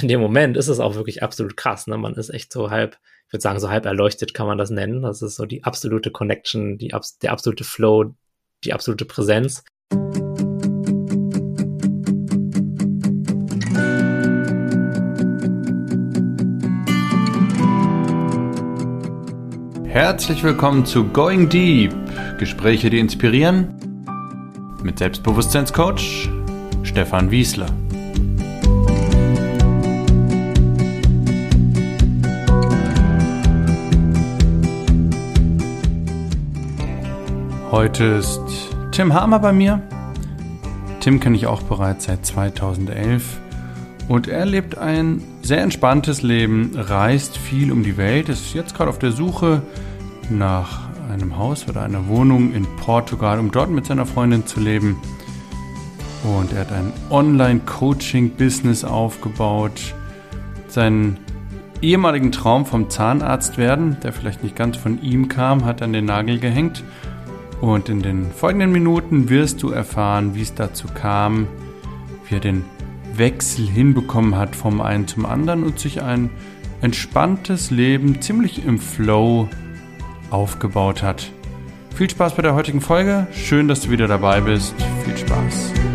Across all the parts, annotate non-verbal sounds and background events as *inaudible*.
in dem Moment ist es auch wirklich absolut krass. Ne? Man ist echt so halb, ich würde sagen, so halb erleuchtet kann man das nennen. Das ist so die absolute Connection, die, der absolute Flow, die absolute Präsenz. Herzlich willkommen zu Going Deep. Gespräche, die inspirieren. Mit Selbstbewusstseinscoach Stefan Wiesler. Heute ist Tim Hamer bei mir. Tim kenne ich auch bereits seit 2011 und er lebt ein sehr entspanntes Leben, reist viel um die Welt, ist jetzt gerade auf der Suche nach einem Haus oder einer Wohnung in Portugal, um dort mit seiner Freundin zu leben. Und er hat ein Online-Coaching-Business aufgebaut. Seinen ehemaligen Traum vom Zahnarzt werden, der vielleicht nicht ganz von ihm kam, hat an den Nagel gehängt und in den folgenden Minuten wirst du erfahren, wie es dazu kam, wie er den Wechsel hinbekommen hat vom einen zum anderen und sich ein entspanntes Leben ziemlich im Flow aufgebaut hat. Viel Spaß bei der heutigen Folge. Schön, dass du wieder dabei bist. Viel Spaß.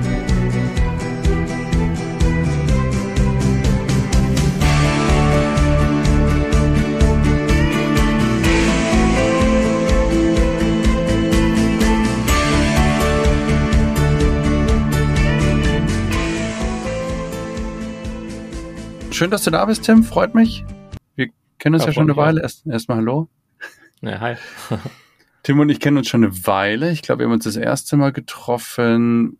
Schön, dass du da bist, Tim. Freut mich. Wir kennen uns ja, ja schon eine Weile. Erstmal erst hallo. Ja, hi. *laughs* Tim und ich kennen uns schon eine Weile. Ich glaube, wir haben uns das erste Mal getroffen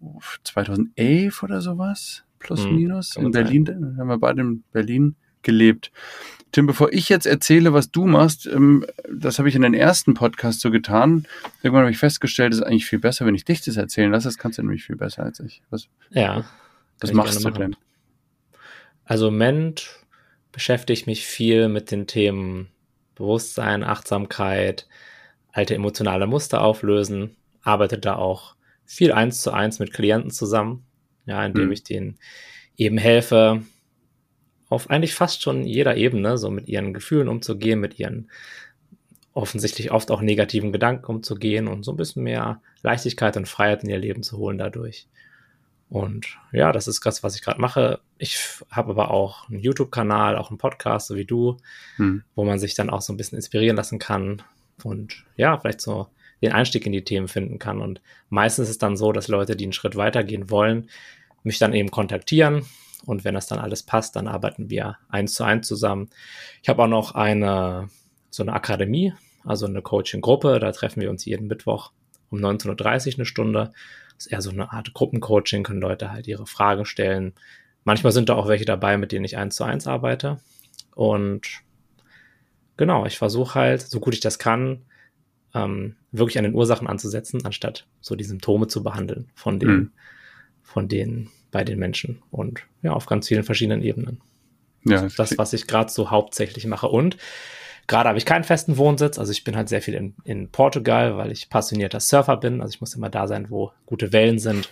2011 oder sowas. Plus, hm, minus. In Berlin. Sein. Haben wir beide in Berlin gelebt. Tim, bevor ich jetzt erzähle, was du machst, ähm, das habe ich in den ersten Podcast so getan. Irgendwann habe ich festgestellt, es ist eigentlich viel besser, wenn ich dich das erzählen lasse. Das kannst du nämlich viel besser als ich. Was, ja. Was machst du denn? Also im Moment beschäftige ich mich viel mit den Themen Bewusstsein, Achtsamkeit, alte emotionale Muster auflösen, arbeite da auch viel eins zu eins mit Klienten zusammen, ja, indem mhm. ich denen eben helfe, auf eigentlich fast schon jeder Ebene, so mit ihren Gefühlen umzugehen, mit ihren offensichtlich oft auch negativen Gedanken umzugehen und so ein bisschen mehr Leichtigkeit und Freiheit in ihr Leben zu holen dadurch. Und ja, das ist das, was ich gerade mache. Ich habe aber auch einen YouTube-Kanal, auch einen Podcast, so wie du, hm. wo man sich dann auch so ein bisschen inspirieren lassen kann und ja, vielleicht so den Einstieg in die Themen finden kann. Und meistens ist es dann so, dass Leute, die einen Schritt weitergehen wollen, mich dann eben kontaktieren. Und wenn das dann alles passt, dann arbeiten wir eins zu eins zusammen. Ich habe auch noch eine, so eine Akademie, also eine Coaching-Gruppe. Da treffen wir uns jeden Mittwoch um 19.30 Uhr eine Stunde ist eher so eine Art Gruppencoaching, können Leute halt ihre Fragen stellen. Manchmal sind da auch welche dabei, mit denen ich eins zu eins arbeite. Und genau, ich versuche halt, so gut ich das kann, ähm, wirklich an den Ursachen anzusetzen, anstatt so die Symptome zu behandeln von den, mhm. von denen bei den Menschen. Und ja, auf ganz vielen verschiedenen Ebenen. Ja, das, das was ich gerade so hauptsächlich mache. Und Gerade habe ich keinen festen Wohnsitz, also ich bin halt sehr viel in, in Portugal, weil ich passionierter Surfer bin. Also ich muss immer da sein, wo gute Wellen sind.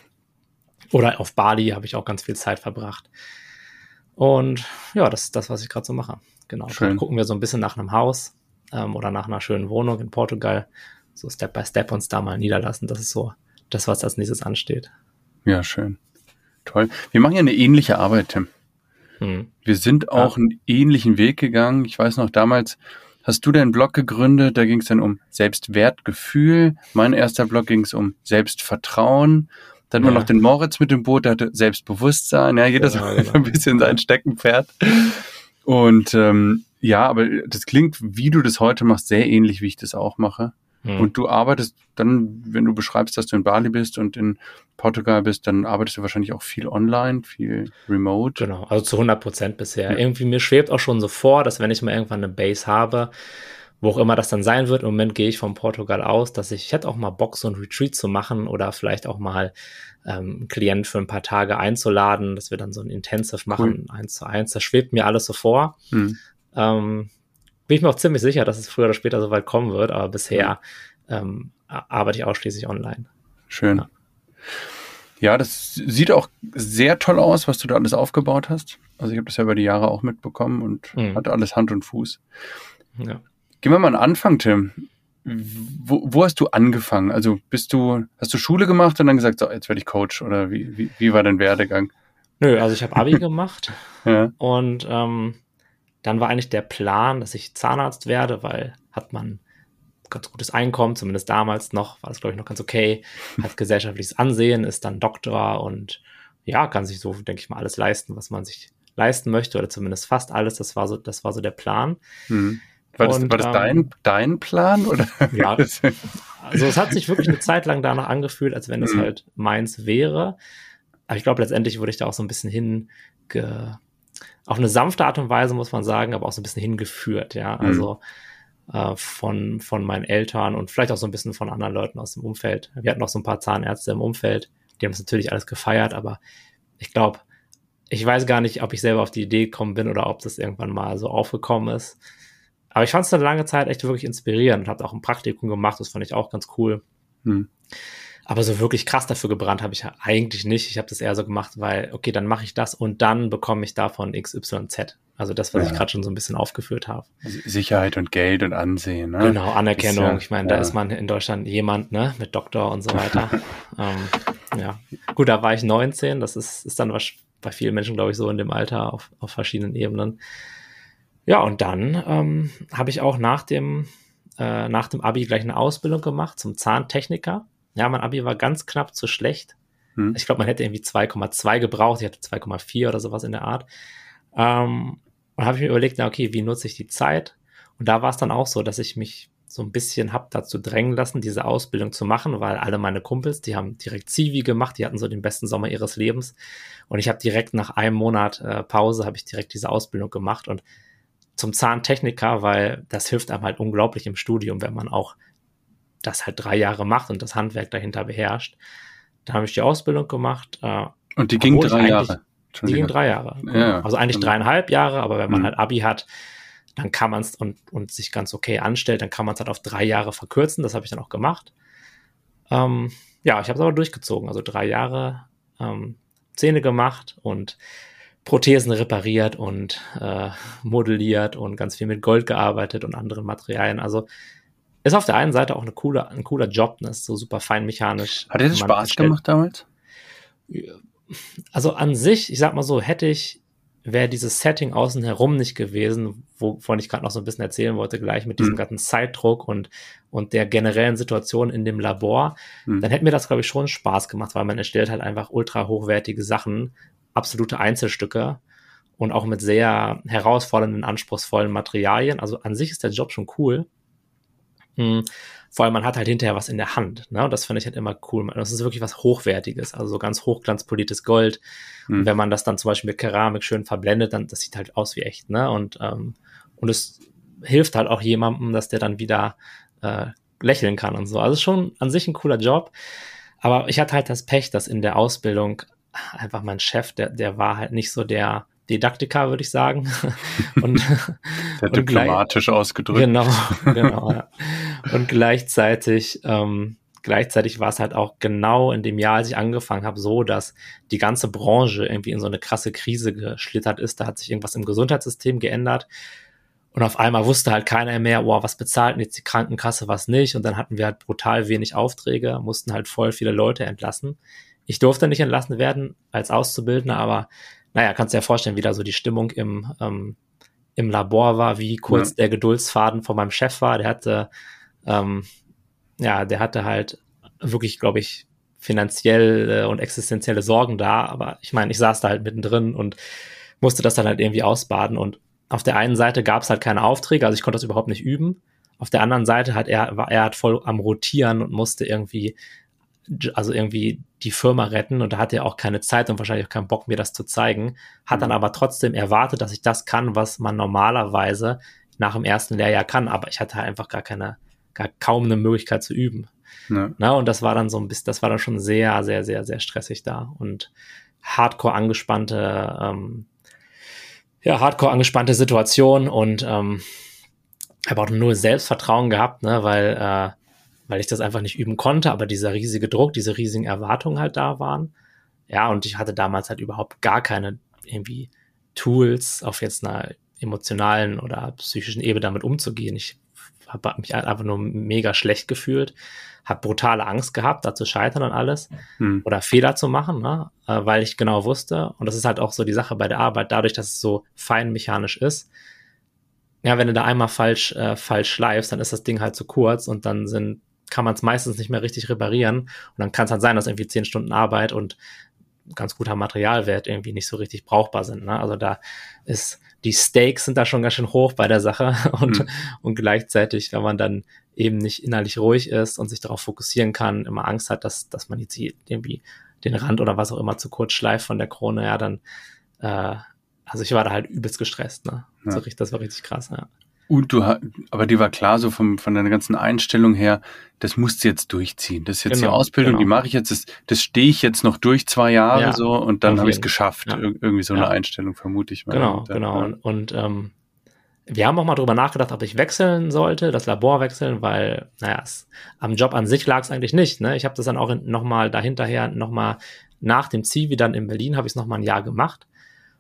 Oder auf Bali habe ich auch ganz viel Zeit verbracht. Und ja, das ist das, was ich gerade so mache. Genau. Schön. Dann gucken wir so ein bisschen nach einem Haus ähm, oder nach einer schönen Wohnung in Portugal. So Step by Step uns da mal niederlassen. Das ist so das, was als nächstes ansteht. Ja, schön. Toll. Wir machen ja eine ähnliche Arbeit, Tim. Hm. Wir sind auch ja. einen ähnlichen Weg gegangen. Ich weiß noch damals, hast du deinen Blog gegründet, da ging es dann um Selbstwertgefühl. Mein erster Blog ging es um Selbstvertrauen. Dann ja. war noch den Moritz mit dem Boot, der hatte Selbstbewusstsein. Ja, jeder ja, *laughs* genau. ein bisschen sein Steckenpferd. Und ähm, ja, aber das klingt, wie du das heute machst, sehr ähnlich, wie ich das auch mache. Mhm. Und du arbeitest dann, wenn du beschreibst, dass du in Bali bist und in Portugal bist, dann arbeitest du wahrscheinlich auch viel online, viel remote. Genau, also zu 100 Prozent bisher. Ja. Irgendwie mir schwebt auch schon so vor, dass wenn ich mal irgendwann eine Base habe, wo auch immer das dann sein wird, im Moment gehe ich von Portugal aus, dass ich, ich hätte auch mal Bock, so ein Retreat zu machen oder vielleicht auch mal ähm, einen Klient für ein paar Tage einzuladen, dass wir dann so ein Intensive machen, cool. eins zu eins. Das schwebt mir alles so vor. Mhm. Ähm, bin ich mir auch ziemlich sicher, dass es früher oder später so weit kommen wird, aber bisher ähm, arbeite ich ausschließlich online. Schön. Ja. Ja, das sieht auch sehr toll aus, was du da alles aufgebaut hast. Also ich habe das ja über die Jahre auch mitbekommen und mhm. hatte alles Hand und Fuß. Ja. Gehen wir mal an den Anfang, Tim. Wo, wo, hast du angefangen? Also bist du, hast du Schule gemacht und dann gesagt, so, jetzt werde ich Coach oder wie, wie, wie war dein Werdegang? Nö, also ich habe Abi *laughs* gemacht ja. und ähm, dann war eigentlich der Plan, dass ich Zahnarzt werde, weil hat man ganz gutes Einkommen, zumindest damals noch, war das glaube ich noch ganz okay, hat *laughs* gesellschaftliches Ansehen, ist dann Doktor und ja, kann sich so, denke ich mal, alles leisten, was man sich leisten möchte oder zumindest fast alles. Das war so, das war so der Plan. Mhm. War das, und, war das ähm, dein, dein Plan? Oder? Ja, *laughs* also es hat sich wirklich eine Zeit lang danach angefühlt, als wenn es mhm. halt meins wäre. Aber ich glaube, letztendlich wurde ich da auch so ein bisschen hinge, auf eine sanfte Art und Weise, muss man sagen, aber auch so ein bisschen hingeführt, ja. Mhm. Also äh, von, von meinen Eltern und vielleicht auch so ein bisschen von anderen Leuten aus dem Umfeld. Wir hatten auch so ein paar Zahnärzte im Umfeld, die haben das natürlich alles gefeiert, aber ich glaube, ich weiß gar nicht, ob ich selber auf die Idee gekommen bin oder ob das irgendwann mal so aufgekommen ist. Aber ich fand es eine lange Zeit echt wirklich inspirierend und habe auch ein Praktikum gemacht, das fand ich auch ganz cool. Hm. Aber so wirklich krass dafür gebrannt habe ich ja eigentlich nicht. Ich habe das eher so gemacht, weil, okay, dann mache ich das und dann bekomme ich davon XYZ. Also das, was ja. ich gerade schon so ein bisschen aufgeführt habe. Sicherheit und Geld und Ansehen. Ne? Genau, Anerkennung. Ja, ich meine, ja. da ist man in Deutschland jemand, ne, mit Doktor und so weiter. *laughs* ähm, ja, gut, da war ich 19. Das ist, ist dann was bei vielen Menschen, glaube ich, so in dem Alter auf, auf verschiedenen Ebenen. Ja, und dann ähm, habe ich auch nach dem, äh, nach dem Abi gleich eine Ausbildung gemacht zum Zahntechniker ja, mein Abi war ganz knapp zu schlecht. Hm. Ich glaube, man hätte irgendwie 2,2 gebraucht. Ich hatte 2,4 oder sowas in der Art. Ähm, und habe ich mir überlegt, na okay, wie nutze ich die Zeit? Und da war es dann auch so, dass ich mich so ein bisschen hab dazu drängen lassen, diese Ausbildung zu machen, weil alle meine Kumpels, die haben direkt Zivi gemacht, die hatten so den besten Sommer ihres Lebens. Und ich habe direkt nach einem Monat äh, Pause, habe ich direkt diese Ausbildung gemacht und zum Zahntechniker, weil das hilft einem halt unglaublich im Studium, wenn man auch das halt drei Jahre macht und das Handwerk dahinter beherrscht. Da habe ich die Ausbildung gemacht. Äh, und die ging drei Jahre. Die ging drei Jahre. Ja, also eigentlich dreieinhalb Jahre, aber wenn man mhm. halt Abi hat, dann kann man es und, und sich ganz okay anstellt, dann kann man es halt auf drei Jahre verkürzen. Das habe ich dann auch gemacht. Ähm, ja, ich habe es aber durchgezogen. Also drei Jahre ähm, Zähne gemacht und Prothesen repariert und äh, modelliert und ganz viel mit Gold gearbeitet und anderen Materialien. Also ist auf der einen Seite auch eine coole, ein cooler Job, ne? ist so super feinmechanisch. Hat dir das Spaß stellt. gemacht damals? Also an sich, ich sag mal so, hätte ich, wäre dieses Setting außen herum nicht gewesen, wovon ich gerade noch so ein bisschen erzählen wollte, gleich mit diesem mhm. ganzen Zeitdruck und, und der generellen Situation in dem Labor, mhm. dann hätte mir das, glaube ich, schon Spaß gemacht, weil man erstellt halt einfach ultra hochwertige Sachen, absolute Einzelstücke und auch mit sehr herausfordernden, anspruchsvollen Materialien. Also an sich ist der Job schon cool. Hm. Vor allem, man hat halt hinterher was in der Hand. Ne? Und das finde ich halt immer cool. Das ist wirklich was Hochwertiges, also so ganz hochglanzpoliertes Gold. Hm. Und wenn man das dann zum Beispiel mit Keramik schön verblendet, dann das sieht halt aus wie echt. Ne? Und, ähm, und es hilft halt auch jemandem, dass der dann wieder äh, lächeln kann und so. Also schon an sich ein cooler Job. Aber ich hatte halt das Pech, dass in der Ausbildung einfach mein Chef, der, der war halt nicht so der Didaktiker, würde ich sagen. *laughs* und, Sehr und diplomatisch ausgedrückt. Genau, genau. ja. *laughs* Und gleichzeitig, ähm, gleichzeitig war es halt auch genau in dem Jahr, als ich angefangen habe, so, dass die ganze Branche irgendwie in so eine krasse Krise geschlittert ist. Da hat sich irgendwas im Gesundheitssystem geändert. Und auf einmal wusste halt keiner mehr, oh, was bezahlt jetzt die Krankenkasse, was nicht. Und dann hatten wir halt brutal wenig Aufträge, mussten halt voll viele Leute entlassen. Ich durfte nicht entlassen werden als Auszubildender, aber naja, kannst dir ja vorstellen, wie da so die Stimmung im, ähm, im Labor war, wie kurz ja. der Geduldsfaden von meinem Chef war. Der hatte, ähm, ja, der hatte halt wirklich, glaube ich, finanzielle und existenzielle Sorgen da. Aber ich meine, ich saß da halt mittendrin und musste das dann halt irgendwie ausbaden. Und auf der einen Seite gab es halt keine Aufträge, also ich konnte das überhaupt nicht üben. Auf der anderen Seite hat er, war er hat voll am Rotieren und musste irgendwie also irgendwie die Firma retten und da hatte er auch keine Zeit und wahrscheinlich auch keinen Bock, mir das zu zeigen, hat dann mhm. aber trotzdem erwartet, dass ich das kann, was man normalerweise nach dem ersten Lehrjahr kann, aber ich hatte halt einfach gar keine, gar kaum eine Möglichkeit zu üben. Ja. Na, und das war dann so ein bisschen, das war dann schon sehr, sehr, sehr, sehr stressig da und hardcore angespannte, ähm, ja, hardcore angespannte Situation und ähm, habe auch nur Selbstvertrauen gehabt, ne, weil äh, weil ich das einfach nicht üben konnte, aber dieser riesige Druck, diese riesigen Erwartungen halt da waren. ja, und ich hatte damals halt überhaupt gar keine irgendwie Tools auf jetzt einer emotionalen oder psychischen Ebene damit umzugehen. Ich habe mich einfach nur mega schlecht gefühlt, habe brutale Angst gehabt, da zu scheitern und alles hm. oder Fehler zu machen, ne? Äh, weil ich genau wusste, und das ist halt auch so die Sache bei der Arbeit, dadurch, dass es so fein mechanisch ist, ja, wenn du da einmal falsch, äh, falsch schleifst, dann ist das Ding halt zu kurz und dann sind, kann man es meistens nicht mehr richtig reparieren. Und dann kann es halt sein, dass irgendwie zehn Stunden Arbeit und ganz guter Materialwert irgendwie nicht so richtig brauchbar sind. Ne? Also da ist, die Stakes sind da schon ganz schön hoch bei der Sache *laughs* und, mhm. und gleichzeitig, wenn man dann eben nicht innerlich ruhig ist und sich darauf fokussieren kann, immer Angst hat, dass, dass man jetzt irgendwie den Rand oder was auch immer zu kurz schleift von der Krone, ja, dann, äh, also ich war da halt übelst gestresst, ne? Ja. So, das war richtig krass, ja. Und du, aber die war klar so vom, von deiner ganzen Einstellung her, das musst du jetzt durchziehen. Das ist jetzt genau, die Ausbildung, genau. die mache ich jetzt, das, das stehe ich jetzt noch durch zwei Jahre ja, so und dann habe ich es geschafft. Ja. irgendwie so eine Einstellung, vermute ich mal. Genau, und, genau. Und, und ähm, wir haben auch mal drüber nachgedacht, ob ich wechseln sollte, das Labor wechseln, weil, naja, es, am Job an sich lag es eigentlich nicht. Ne? Ich habe das dann auch nochmal dahinterher, nochmal nach dem Zivi dann in Berlin, habe ich es nochmal ein Jahr gemacht.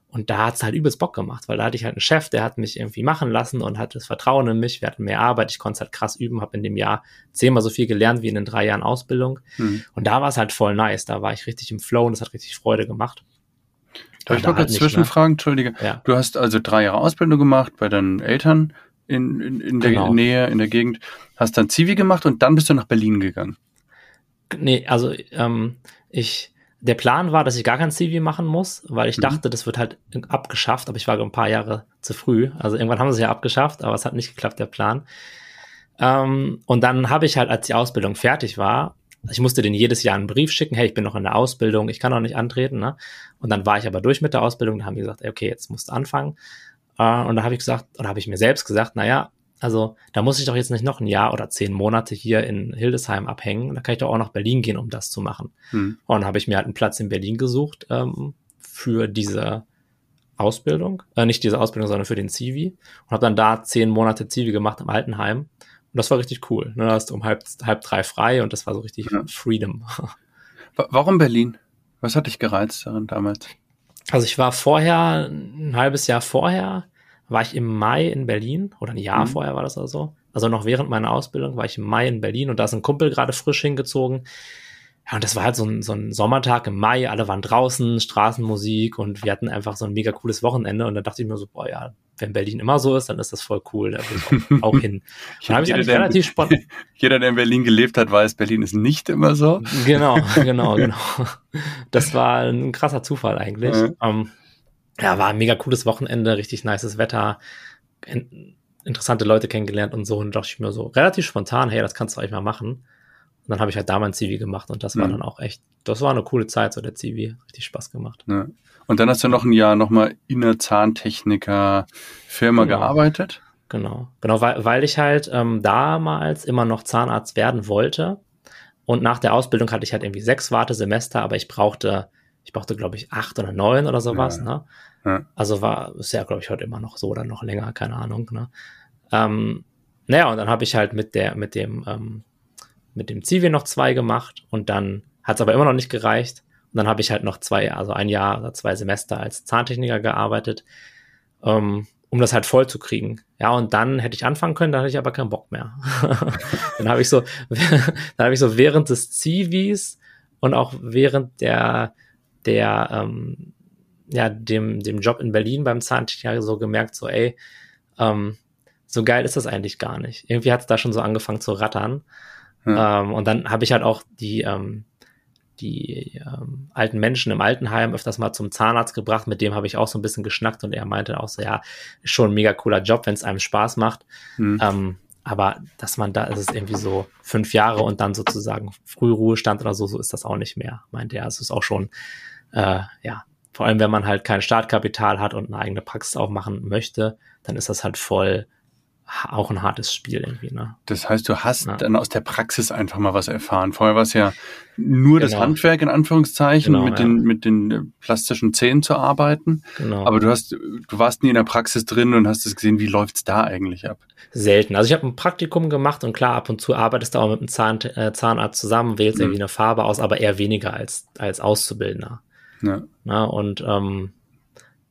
Und da hat es halt übelst Bock gemacht, weil da hatte ich halt einen Chef, der hat mich irgendwie machen lassen und hat das Vertrauen in mich. Wir hatten mehr Arbeit, ich konnte es halt krass üben, habe in dem Jahr zehnmal so viel gelernt wie in den drei Jahren Ausbildung. Mhm. Und da war es halt voll nice. Da war ich richtig im Flow und es hat richtig Freude gemacht. Darf ich mal kurz halt zwischenfragen? Entschuldige. Ja. Du hast also drei Jahre Ausbildung gemacht bei deinen Eltern in, in, in der genau. Nähe, in der Gegend, hast dann Zivi gemacht und dann bist du nach Berlin gegangen. Nee, also ähm, ich der Plan war, dass ich gar kein CV machen muss, weil ich mhm. dachte, das wird halt abgeschafft, aber ich war ein paar Jahre zu früh. Also irgendwann haben sie es ja abgeschafft, aber es hat nicht geklappt, der Plan. Ähm, und dann habe ich halt, als die Ausbildung fertig war, ich musste denen jedes Jahr einen Brief schicken, hey, ich bin noch in der Ausbildung, ich kann noch nicht antreten. Ne? Und dann war ich aber durch mit der Ausbildung, da haben die gesagt, okay, jetzt musst du anfangen. Äh, und da habe ich gesagt, oder habe ich mir selbst gesagt, naja, also da muss ich doch jetzt nicht noch ein Jahr oder zehn Monate hier in Hildesheim abhängen. Da kann ich doch auch nach Berlin gehen, um das zu machen. Hm. Und dann habe ich mir halt einen Platz in Berlin gesucht ähm, für diese Ausbildung. Äh, nicht diese Ausbildung, sondern für den Zivi. Und habe dann da zehn Monate Zivi gemacht im Altenheim. Und das war richtig cool. Ne? Da hast du um halb, halb drei frei und das war so richtig ja. Freedom. Warum Berlin? Was hat dich gereizt daran damals? Also ich war vorher, ein halbes Jahr vorher, war ich im Mai in Berlin oder ein Jahr mhm. vorher war das also. Also noch während meiner Ausbildung war ich im Mai in Berlin und da ist ein Kumpel gerade frisch hingezogen. Ja, und das war halt so ein, so ein Sommertag im Mai, alle waren draußen, Straßenmusik und wir hatten einfach so ein mega cooles Wochenende und da dachte ich mir so, boah, ja, wenn Berlin immer so ist, dann ist das voll cool, da will ich auch, *laughs* auch hin. Und ich jeder, relativ spannend. *laughs* Jeder, der in Berlin gelebt hat, weiß, Berlin ist nicht immer so. Genau, *laughs* genau, genau. Das war ein krasser Zufall eigentlich. Ja. Um, ja, war ein mega cooles Wochenende, richtig nices Wetter, in, interessante Leute kennengelernt und so. Und dachte ich mir so relativ spontan, hey, das kannst du eigentlich mal machen. Und dann habe ich halt da mein Zivi gemacht und das war mhm. dann auch echt, das war eine coole Zeit, so der Zivi, richtig Spaß gemacht. Ja. Und dann hast du noch ein Jahr nochmal in der Zahntechniker Firma genau. gearbeitet? Genau, genau, weil, weil ich halt ähm, damals immer noch Zahnarzt werden wollte. Und nach der Ausbildung hatte ich halt irgendwie sechs Wartesemester, aber ich brauchte ich brauchte, glaube ich, acht oder neun oder sowas. Ja. Ne? Ja. Also war, ist ja, glaube ich, heute immer noch so oder noch länger, keine Ahnung. Ne? Ähm, naja, und dann habe ich halt mit der, mit dem, ähm, mit dem Zivi noch zwei gemacht und dann hat es aber immer noch nicht gereicht. Und dann habe ich halt noch zwei, also ein Jahr oder zwei Semester als Zahntechniker gearbeitet, ähm, um das halt voll zu kriegen. Ja, und dann hätte ich anfangen können, da hatte ich aber keinen Bock mehr. *laughs* dann habe ich so, *laughs* dann habe ich so während des Zivis und auch während der der, ähm, ja, dem, dem Job in Berlin beim Zahntechniker so gemerkt, so, ey, ähm, so geil ist das eigentlich gar nicht. Irgendwie hat es da schon so angefangen zu rattern. Ja. Ähm, und dann habe ich halt auch die, ähm, die ähm, alten Menschen im Altenheim öfters mal zum Zahnarzt gebracht. Mit dem habe ich auch so ein bisschen geschnackt und er meinte auch so, ja, ist schon ein mega cooler Job, wenn es einem Spaß macht. Mhm. Ähm, aber dass man da ist es irgendwie so fünf Jahre und dann sozusagen Frühruhestand oder so, so ist das auch nicht mehr, meinte er. Es ist auch schon äh, ja, vor allem wenn man halt kein Startkapital hat und eine eigene Praxis aufmachen möchte, dann ist das halt voll auch ein hartes Spiel irgendwie. Ne? Das heißt, du hast ja. dann aus der Praxis einfach mal was erfahren. Vorher war es ja nur genau. das Handwerk in Anführungszeichen, genau, mit, ja. den, mit den äh, plastischen Zähnen zu arbeiten. Genau. Aber du hast, du warst nie in der Praxis drin und hast es gesehen, wie läuft's da eigentlich ab? Selten. Also ich habe ein Praktikum gemacht und klar, ab und zu arbeitest du auch mit einem Zahn, äh, Zahnarzt zusammen, wählst mhm. irgendwie eine Farbe aus, aber eher weniger als, als Auszubildender. Ja. Na, und ähm,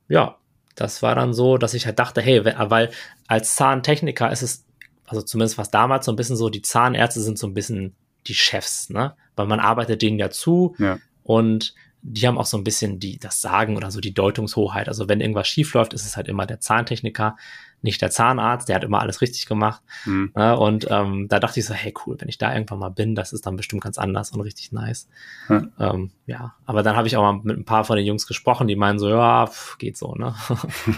ja, das war dann so, dass ich halt dachte, hey, weil als Zahntechniker ist es, also zumindest was damals so ein bisschen so, die Zahnärzte sind so ein bisschen die Chefs, ne? Weil man arbeitet denen ja zu ja. und die haben auch so ein bisschen die, das Sagen oder so die Deutungshoheit. Also wenn irgendwas schief läuft, ist es halt immer der Zahntechniker, nicht der Zahnarzt, der hat immer alles richtig gemacht. Mhm. Ja, und ähm, da dachte ich so, hey cool, wenn ich da irgendwann mal bin, das ist dann bestimmt ganz anders und richtig nice. Mhm. Ähm, ja, aber dann habe ich auch mal mit ein paar von den Jungs gesprochen, die meinen so, ja, pff, geht so, ne?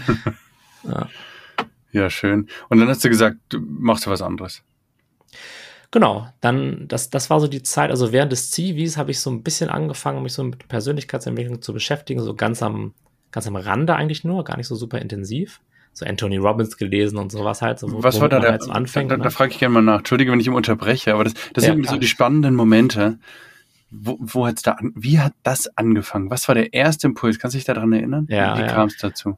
*laughs* ja. ja, schön. Und dann hast du gesagt, du machst du was anderes. Genau, dann, das, das war so die Zeit, also während des Zivis habe ich so ein bisschen angefangen, mich so mit Persönlichkeitsentwicklung zu beschäftigen, so ganz am, ganz am Rande eigentlich nur, gar nicht so super intensiv. So Anthony Robbins gelesen und sowas halt. So, Was war da der, halt so anfängt, da, da, ne? da frage ich gerne mal nach. Entschuldige, wenn ich ihm unterbreche, aber das, das ja, sind so die spannenden Momente. Wo, wo hat's da an, wie hat das angefangen? Was war der erste Impuls? Kannst du dich daran erinnern? Ja, wie ja. kam es dazu?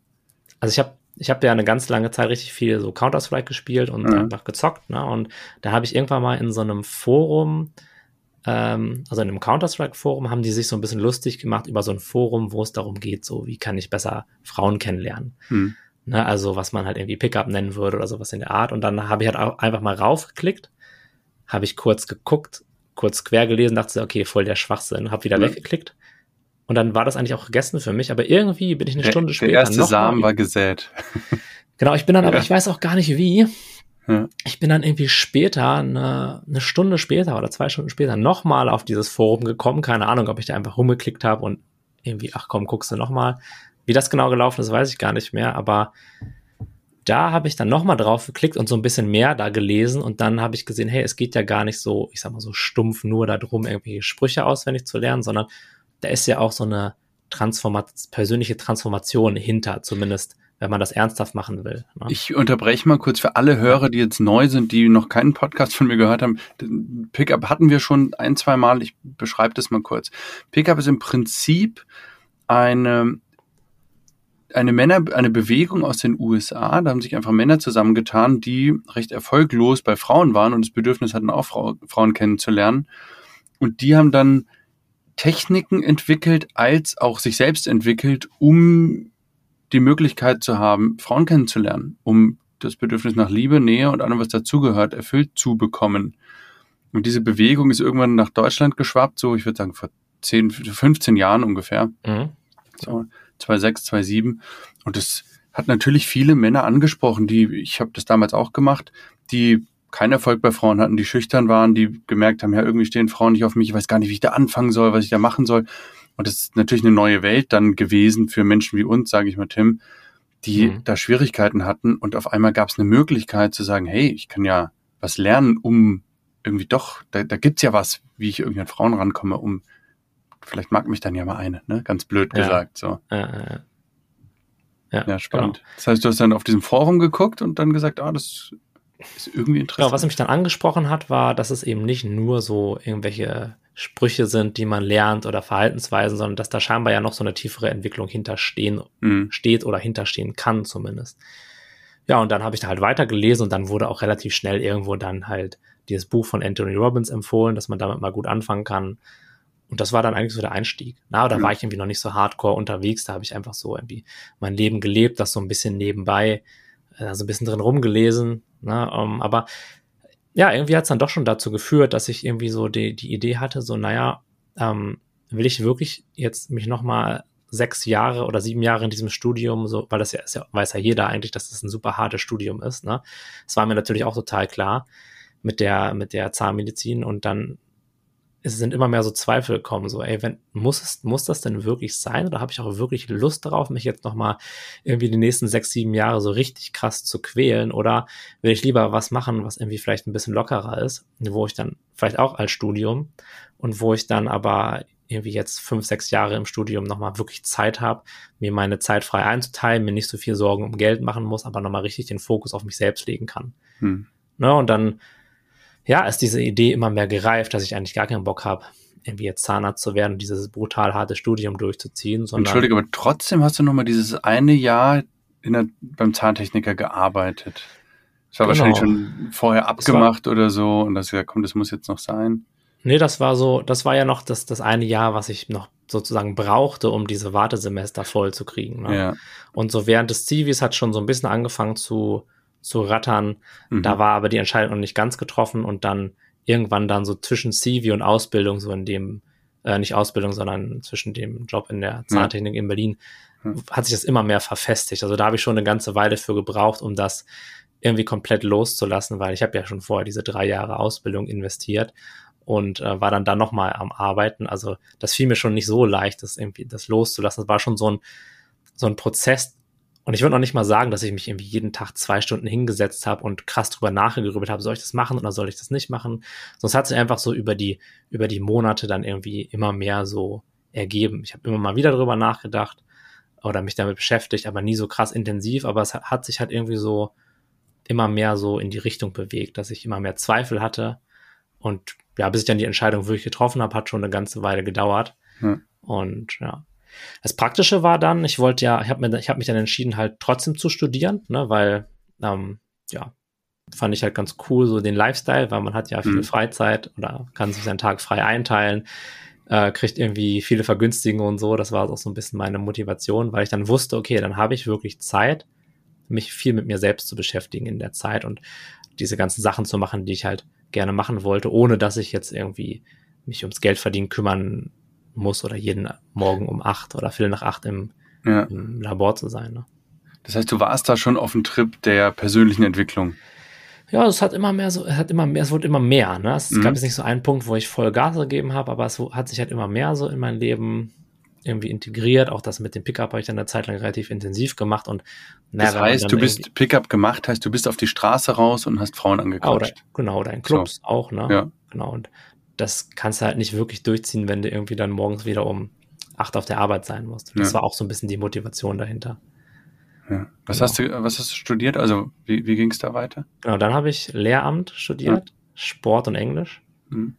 Also ich habe ich habe ja eine ganz lange Zeit richtig viel so Counter-Strike gespielt und mhm. einfach gezockt, ne? Und da habe ich irgendwann mal in so einem Forum, ähm, also in einem Counter-Strike-Forum, haben die sich so ein bisschen lustig gemacht über so ein Forum, wo es darum geht, so wie kann ich besser Frauen kennenlernen. Mhm. Ne? Also was man halt irgendwie Pickup nennen würde oder sowas in der Art. Und dann habe ich halt auch einfach mal raufgeklickt, habe ich kurz geguckt, kurz quer gelesen, dachte, so, okay, voll der Schwachsinn, habe wieder mhm. weggeklickt und dann war das eigentlich auch gegessen für mich. Aber irgendwie bin ich eine der, Stunde später. Der erste Samen war gesät. Genau, ich bin dann, ja. aber ich weiß auch gar nicht wie. Ja. Ich bin dann irgendwie später, eine, eine Stunde später oder zwei Stunden später, nochmal auf dieses Forum gekommen. Keine Ahnung, ob ich da einfach rumgeklickt habe und irgendwie, ach komm, guckst du nochmal. Wie das genau gelaufen ist, weiß ich gar nicht mehr. Aber da habe ich dann nochmal drauf geklickt und so ein bisschen mehr da gelesen und dann habe ich gesehen, hey, es geht ja gar nicht so, ich sag mal so stumpf nur darum, irgendwie Sprüche auswendig zu lernen, sondern da ist ja auch so eine Transformat persönliche Transformation hinter, zumindest wenn man das ernsthaft machen will. Ne? Ich unterbreche mal kurz für alle Hörer, die jetzt neu sind, die noch keinen Podcast von mir gehört haben. Pickup hatten wir schon ein, zwei Mal. Ich beschreibe das mal kurz. Pickup ist im Prinzip eine eine Männer, eine Bewegung aus den USA, da haben sich einfach Männer zusammengetan, die recht erfolglos bei Frauen waren und das Bedürfnis hatten, auch Frau, Frauen kennenzulernen. Und die haben dann Techniken entwickelt, als auch sich selbst entwickelt, um die Möglichkeit zu haben, Frauen kennenzulernen, um das Bedürfnis nach Liebe, Nähe und allem, was dazugehört, erfüllt zu bekommen. Und diese Bewegung ist irgendwann nach Deutschland geschwappt, so ich würde sagen vor 10, 15 Jahren ungefähr. Mhm. So 2006, 2007. Und das hat natürlich viele Männer angesprochen, die, ich habe das damals auch gemacht, die keinen Erfolg bei Frauen hatten, die schüchtern waren, die gemerkt haben, ja, irgendwie stehen Frauen nicht auf mich, ich weiß gar nicht, wie ich da anfangen soll, was ich da machen soll. Und das ist natürlich eine neue Welt dann gewesen für Menschen wie uns, sage ich mal, Tim, die mhm. da Schwierigkeiten hatten. Und auf einmal gab es eine Möglichkeit zu sagen, hey, ich kann ja was lernen, um irgendwie doch, da, da gibt's ja was, wie ich irgendwie an Frauen rankomme, um vielleicht mag mich dann ja mal eine, ne? Ganz blöd ja. gesagt. So. Ja, ja, ja. spannend. Genau. Das heißt, du hast dann auf diesem Forum geguckt und dann gesagt, ah, das ist irgendwie interessant. Genau, was mich dann angesprochen hat, war, dass es eben nicht nur so irgendwelche Sprüche sind, die man lernt oder Verhaltensweisen, sondern dass da scheinbar ja noch so eine tiefere Entwicklung hinterstehen, mhm. steht oder hinterstehen kann zumindest. Ja, und dann habe ich da halt weitergelesen und dann wurde auch relativ schnell irgendwo dann halt dieses Buch von Anthony Robbins empfohlen, dass man damit mal gut anfangen kann. Und das war dann eigentlich so der Einstieg. Na, da mhm. war ich irgendwie noch nicht so hardcore unterwegs, da habe ich einfach so irgendwie mein Leben gelebt, das so ein bisschen nebenbei, äh, so ein bisschen drin rumgelesen, Ne? Um, ähm, aber ja, irgendwie hat es dann doch schon dazu geführt, dass ich irgendwie so die, die Idee hatte, so, naja, ähm, will ich wirklich jetzt mich nochmal sechs Jahre oder sieben Jahre in diesem Studium, so, weil das ja, ja, weiß ja jeder eigentlich, dass das ein super hartes Studium ist, ne? Das war mir natürlich auch total klar mit der, mit der Zahnmedizin und dann es sind immer mehr so Zweifel gekommen, so, ey, wenn, muss es, muss das denn wirklich sein? Oder habe ich auch wirklich Lust darauf, mich jetzt nochmal irgendwie die nächsten sechs, sieben Jahre so richtig krass zu quälen? Oder will ich lieber was machen, was irgendwie vielleicht ein bisschen lockerer ist, wo ich dann vielleicht auch als Studium und wo ich dann aber irgendwie jetzt fünf, sechs Jahre im Studium nochmal wirklich Zeit habe, mir meine Zeit frei einzuteilen, mir nicht so viel Sorgen um Geld machen muss, aber nochmal richtig den Fokus auf mich selbst legen kann. Hm. Ne, und dann ja, ist diese Idee immer mehr gereift, dass ich eigentlich gar keinen Bock habe, irgendwie jetzt Zahnarzt zu werden, dieses brutal harte Studium durchzuziehen. Sondern Entschuldige, aber trotzdem hast du nochmal dieses eine Jahr der, beim Zahntechniker gearbeitet. Das war genau. wahrscheinlich schon vorher abgemacht oder so und das ja, komm, das muss jetzt noch sein. Nee, das war so, das war ja noch das, das eine Jahr, was ich noch sozusagen brauchte, um diese Wartesemester voll zu kriegen. Ne? Ja. Und so während des Zivis hat schon so ein bisschen angefangen zu, zu rattern. Mhm. Da war aber die Entscheidung noch nicht ganz getroffen und dann irgendwann dann so zwischen Civi und Ausbildung, so in dem, äh, nicht Ausbildung, sondern zwischen dem Job in der Zahntechnik ja. in Berlin, hat sich das immer mehr verfestigt. Also da habe ich schon eine ganze Weile für gebraucht, um das irgendwie komplett loszulassen, weil ich habe ja schon vorher diese drei Jahre Ausbildung investiert und äh, war dann da nochmal am Arbeiten. Also das fiel mir schon nicht so leicht, das irgendwie das loszulassen. Das war schon so ein, so ein Prozess. Und ich würde noch nicht mal sagen, dass ich mich irgendwie jeden Tag zwei Stunden hingesetzt habe und krass drüber nachgegrübelt habe, soll ich das machen oder soll ich das nicht machen? Sonst hat sich einfach so über die, über die Monate dann irgendwie immer mehr so ergeben. Ich habe immer mal wieder drüber nachgedacht oder mich damit beschäftigt, aber nie so krass intensiv, aber es hat, hat sich halt irgendwie so immer mehr so in die Richtung bewegt, dass ich immer mehr Zweifel hatte und ja, bis ich dann die Entscheidung wirklich getroffen habe, hat schon eine ganze Weile gedauert. Hm. Und ja. Das Praktische war dann, ich wollte ja, ich habe habe mich dann entschieden, halt trotzdem zu studieren, ne, weil, ähm, ja, fand ich halt ganz cool, so den Lifestyle, weil man hat ja viel mhm. Freizeit oder kann sich seinen Tag frei einteilen, äh, kriegt irgendwie viele Vergünstigungen und so. Das war auch so ein bisschen meine Motivation, weil ich dann wusste, okay, dann habe ich wirklich Zeit, mich viel mit mir selbst zu beschäftigen in der Zeit und diese ganzen Sachen zu machen, die ich halt gerne machen wollte, ohne dass ich jetzt irgendwie mich ums Geld verdienen kümmern muss oder jeden Morgen um acht oder viel nach acht im, ja. im Labor zu sein. Ne? Das heißt, du warst da schon auf dem Trip der persönlichen Entwicklung. Ja, es hat immer mehr so, es hat immer mehr, es wurde immer mehr. Ne? Es mhm. gab jetzt nicht so einen Punkt, wo ich voll Gas gegeben habe, aber es hat sich halt immer mehr so in mein Leben irgendwie integriert. Auch das mit dem Pickup habe ich dann eine Zeit lang relativ intensiv gemacht. Und das heißt, du bist Pickup gemacht, heißt, du bist auf die Straße raus und hast Frauen angequatscht. Oder, genau, oder in Clubs so. auch, ne? Ja. Genau. Und das kannst du halt nicht wirklich durchziehen, wenn du irgendwie dann morgens wieder um acht auf der Arbeit sein musst. Das ja. war auch so ein bisschen die Motivation dahinter. Ja. Was genau. hast du, was hast du studiert? Also wie, wie ging es da weiter? Genau, dann habe ich Lehramt studiert, ja. Sport und Englisch. Mhm.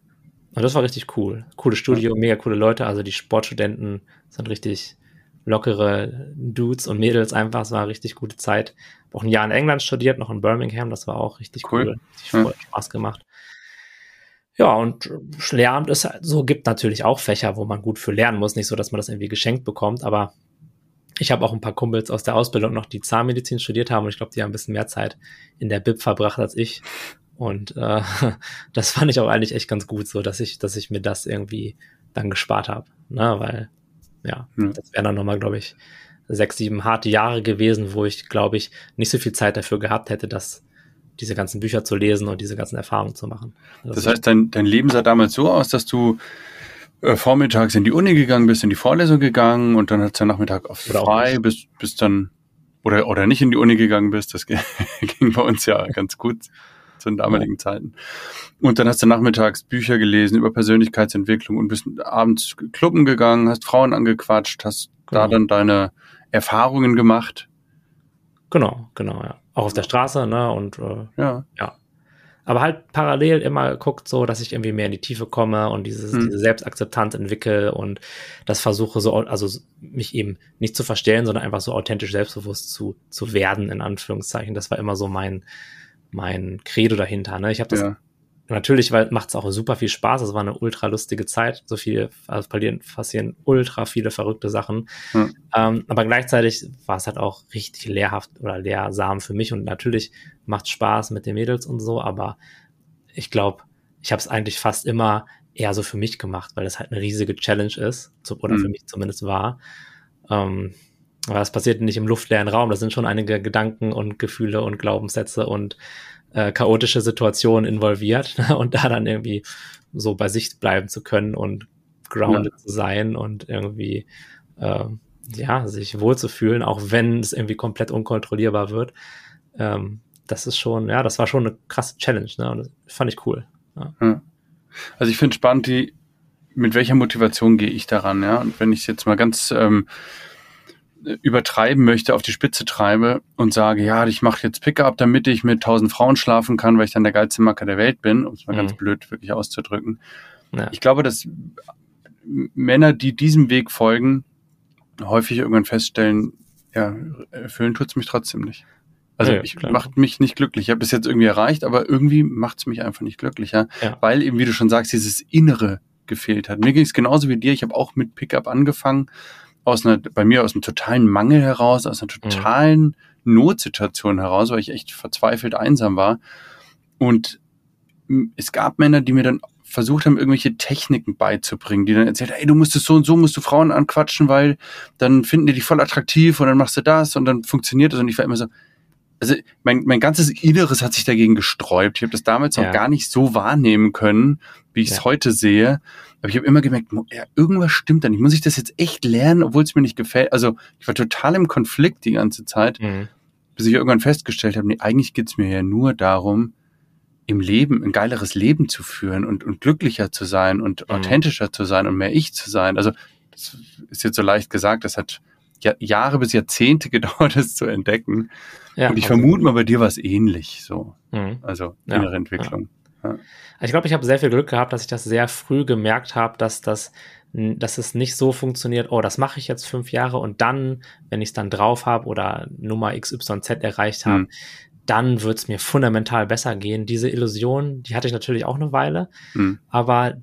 Und das war richtig cool. Cooles Studio, mega coole Leute. Also die Sportstudenten sind richtig lockere Dudes und Mädels einfach. Es war eine richtig gute Zeit. Auch ein Jahr in England studiert, noch in Birmingham. Das war auch richtig cool. cool. Richtig. Spaß gemacht. Ja, und Lehramt ist halt so, gibt natürlich auch Fächer, wo man gut für lernen muss. Nicht so, dass man das irgendwie geschenkt bekommt, aber ich habe auch ein paar Kumpels aus der Ausbildung noch, die Zahnmedizin studiert haben und ich glaube, die haben ein bisschen mehr Zeit in der Bib verbracht als ich. Und äh, *laughs* das fand ich auch eigentlich echt ganz gut, so dass ich, dass ich mir das irgendwie dann gespart habe. Ne? Weil, ja, mhm. das wären dann nochmal, glaube ich, sechs, sieben harte Jahre gewesen, wo ich, glaube ich, nicht so viel Zeit dafür gehabt hätte, das, diese ganzen Bücher zu lesen und diese ganzen Erfahrungen zu machen. Das, das heißt, dein, dein Leben sah damals so aus, dass du äh, vormittags in die Uni gegangen bist, in die Vorlesung gegangen und dann hat du Nachmittag auf frei, bis, bis dann oder, oder nicht in die Uni gegangen bist. Das *laughs* ging bei uns ja ganz gut zu den damaligen Zeiten. Und dann hast du nachmittags Bücher gelesen über Persönlichkeitsentwicklung und bist abends Clubben gegangen, hast Frauen angequatscht, hast genau. da dann deine Erfahrungen gemacht. Genau, genau, ja. Auch auf der Straße, ne? Und äh, ja. ja. Aber halt parallel immer guckt so, dass ich irgendwie mehr in die Tiefe komme und dieses, hm. diese Selbstakzeptanz entwickle und das versuche so, also mich eben nicht zu verstellen, sondern einfach so authentisch selbstbewusst zu, zu werden, in Anführungszeichen. Das war immer so mein, mein Credo dahinter. Ne? Ich habe das ja. Natürlich, weil macht es auch super viel Spaß. Es war eine ultra lustige Zeit. So viel, also passieren ultra viele verrückte Sachen. Hm. Ähm, aber gleichzeitig war es halt auch richtig lehrhaft oder lehrsam für mich. Und natürlich macht Spaß mit den Mädels und so. Aber ich glaube, ich habe es eigentlich fast immer eher so für mich gemacht, weil es halt eine riesige Challenge ist. Oder hm. für mich zumindest war. Ähm, aber das passiert nicht im luftleeren Raum. Da sind schon einige Gedanken und Gefühle und Glaubenssätze und äh, chaotische Situationen involviert. *laughs* und da dann irgendwie so bei sich bleiben zu können und grounded ja. zu sein und irgendwie äh, ja, sich wohlzufühlen, auch wenn es irgendwie komplett unkontrollierbar wird. Ähm, das ist schon, ja, das war schon eine krasse Challenge, ne? Und das fand ich cool. Ja. Hm. Also ich finde spannend, die, mit welcher Motivation gehe ich daran, ja? Und wenn ich jetzt mal ganz ähm, übertreiben möchte, auf die Spitze treibe und sage, ja, ich mache jetzt Pickup, damit ich mit tausend Frauen schlafen kann, weil ich dann der geilste Macker der Welt bin, um es mal mhm. ganz blöd wirklich auszudrücken. Ja. Ich glaube, dass Männer, die diesem Weg folgen, häufig irgendwann feststellen, ja, erfüllen tut's mich trotzdem nicht. Also ja, ich klar. macht mich nicht glücklich. Ich habe das jetzt irgendwie erreicht, aber irgendwie macht es mich einfach nicht glücklicher, ja. weil eben, wie du schon sagst, dieses Innere gefehlt hat. Mir ging es genauso wie dir. Ich habe auch mit Pickup angefangen, aus einer, bei mir aus einem totalen Mangel heraus, aus einer mhm. totalen mhm. Notsituation heraus, weil ich echt verzweifelt einsam war. Und es gab Männer, die mir dann versucht haben, irgendwelche Techniken beizubringen, die dann erzählt, ey, du musst es so und so, musst du Frauen anquatschen, weil dann finden die dich voll attraktiv und dann machst du das und dann funktioniert das. Und ich war immer so, also mein, mein ganzes Inneres hat sich dagegen gesträubt. Ich habe das damals ja. noch gar nicht so wahrnehmen können, wie ich es ja. heute sehe. Aber ich habe immer gemerkt, ja, irgendwas stimmt da nicht. Muss ich das jetzt echt lernen, obwohl es mir nicht gefällt? Also ich war total im Konflikt die ganze Zeit, mhm. bis ich irgendwann festgestellt habe, nee, eigentlich geht's mir ja nur darum, im Leben ein geileres Leben zu führen und, und glücklicher zu sein und mhm. authentischer zu sein und mehr ich zu sein. Also das ist jetzt so leicht gesagt, das hat Jahre bis Jahrzehnte *laughs* gedauert, das zu entdecken. Ja, und ich also, vermute mal, bei dir war es ähnlich so. Mhm. Also innere ja, Entwicklung. Ja. Ich glaube, ich habe sehr viel Glück gehabt, dass ich das sehr früh gemerkt habe, dass das dass es nicht so funktioniert, oh, das mache ich jetzt fünf Jahre und dann, wenn ich es dann drauf habe oder Nummer XYZ erreicht habe, mhm dann wird es mir fundamental besser gehen. Diese Illusion, die hatte ich natürlich auch eine Weile, mhm. aber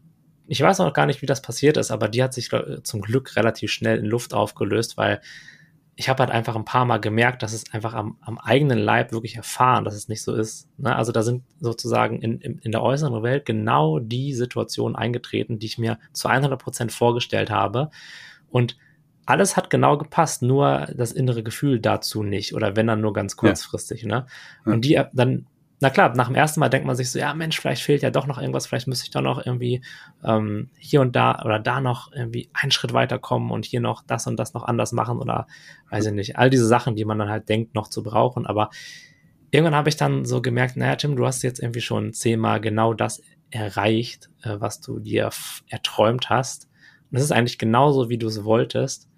ich weiß noch gar nicht, wie das passiert ist, aber die hat sich zum Glück relativ schnell in Luft aufgelöst, weil ich habe halt einfach ein paar Mal gemerkt, dass es einfach am, am eigenen Leib wirklich erfahren, dass es nicht so ist. Ne? Also da sind sozusagen in, in, in der äußeren Welt genau die Situationen eingetreten, die ich mir zu 100 Prozent vorgestellt habe. Und alles hat genau gepasst, nur das innere Gefühl dazu nicht oder wenn dann nur ganz kurzfristig, ja. ne? Und die dann, na klar, nach dem ersten Mal denkt man sich so, ja Mensch, vielleicht fehlt ja doch noch irgendwas, vielleicht müsste ich doch noch irgendwie ähm, hier und da oder da noch irgendwie einen Schritt weiterkommen und hier noch das und das noch anders machen oder weiß ich nicht, all diese Sachen, die man dann halt denkt, noch zu brauchen, aber irgendwann habe ich dann so gemerkt, naja, Tim, du hast jetzt irgendwie schon zehnmal genau das erreicht, äh, was du dir erträumt hast. Und das ist eigentlich genauso, wie du es wolltest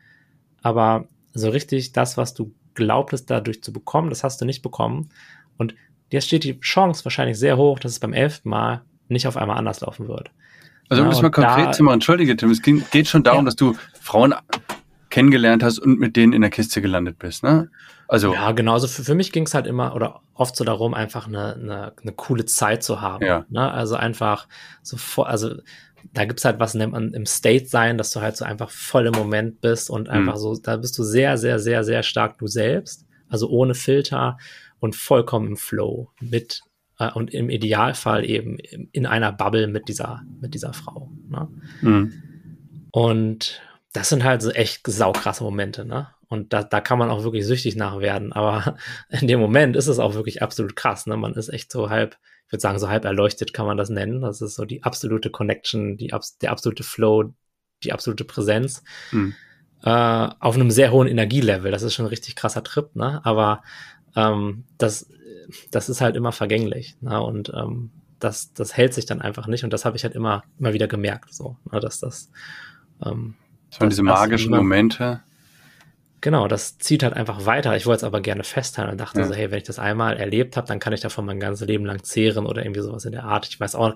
aber so richtig das, was du glaubtest dadurch zu bekommen, das hast du nicht bekommen. Und jetzt steht die Chance wahrscheinlich sehr hoch, dass es beim elften Mal nicht auf einmal anders laufen wird. Also um ja, das mal konkret da, zu machen, entschuldige Tim, es ging, geht schon darum, ja. dass du Frauen kennengelernt hast und mit denen in der Kiste gelandet bist, ne? Also ja, genau. Also für, für mich ging es halt immer oder oft so darum, einfach eine, eine, eine coole Zeit zu haben. Ja. Ne? Also einfach so vor, also da gibt's halt was nennt man im State sein, dass du halt so einfach voll im Moment bist und einfach mhm. so, da bist du sehr, sehr, sehr, sehr stark du selbst, also ohne Filter und vollkommen im Flow mit äh, und im Idealfall eben in einer Bubble mit dieser, mit dieser Frau. Ne? Mhm. Und das sind halt so echt saukrasse Momente, ne? Und da, da kann man auch wirklich süchtig nach werden. Aber *laughs* in dem Moment ist es auch wirklich absolut krass, ne? Man ist echt so halb, ich würde sagen, so halb erleuchtet kann man das nennen. Das ist so die absolute Connection, die, der absolute Flow, die absolute Präsenz. Mhm. Äh, auf einem sehr hohen Energielevel. Das ist schon ein richtig krasser Trip, ne? Aber ähm, das, das ist halt immer vergänglich. Ne? Und ähm, das, das hält sich dann einfach nicht. Und das habe ich halt immer, immer wieder gemerkt, so, ne? dass das. Ähm, waren diese magischen Momente. Genau, das zieht halt einfach weiter. Ich wollte es aber gerne festhalten und dachte ja. so, hey, wenn ich das einmal erlebt habe, dann kann ich davon mein ganzes Leben lang zehren oder irgendwie sowas in der Art. Ich weiß auch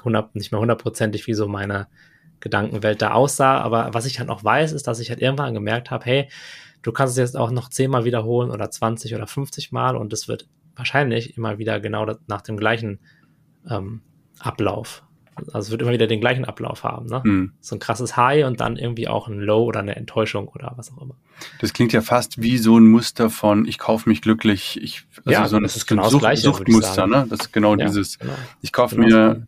100, nicht mehr hundertprozentig, wie so meine Gedankenwelt da aussah, aber was ich halt noch weiß, ist, dass ich halt irgendwann gemerkt habe, hey, du kannst es jetzt auch noch zehnmal wiederholen oder 20 oder 50 Mal und es wird wahrscheinlich immer wieder genau nach dem gleichen ähm, Ablauf also es wird immer wieder den gleichen Ablauf haben. Ne? Mhm. So ein krasses High und dann irgendwie auch ein Low oder eine Enttäuschung oder was auch immer. Das klingt ja fast wie so ein Muster von ich kaufe mich glücklich. Ich, also ja, so ein, das ist genau Sucht, das gleiche, Suchtmuster. Ne? Das ist genau ja, dieses. Genau. Ich kaufe genau mir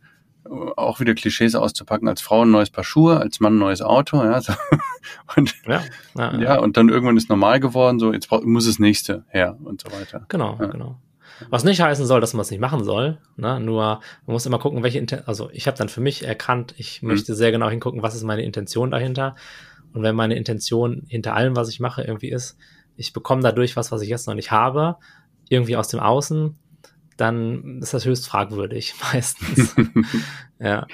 auch wieder Klischees auszupacken, als Frau ein neues Paar Schuhe, als Mann ein neues Auto, ja, so. *laughs* und, ja, ja, ja, und dann irgendwann ist normal geworden, so, jetzt muss das nächste her und so weiter. Genau, ja. genau. Was nicht heißen soll, dass man es nicht machen soll. Ne? Nur man muss immer gucken, welche Inten also ich habe dann für mich erkannt, ich mhm. möchte sehr genau hingucken, was ist meine Intention dahinter. Und wenn meine Intention hinter allem, was ich mache, irgendwie ist, ich bekomme dadurch was, was ich jetzt noch nicht habe, irgendwie aus dem Außen, dann ist das höchst fragwürdig *laughs* meistens. *laughs* ja.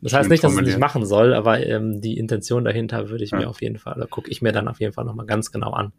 Das heißt nicht, dass ich es nicht machen soll, aber ähm, die Intention dahinter würde ich ja. mir auf jeden Fall, da gucke ich mir dann auf jeden Fall nochmal ganz genau an.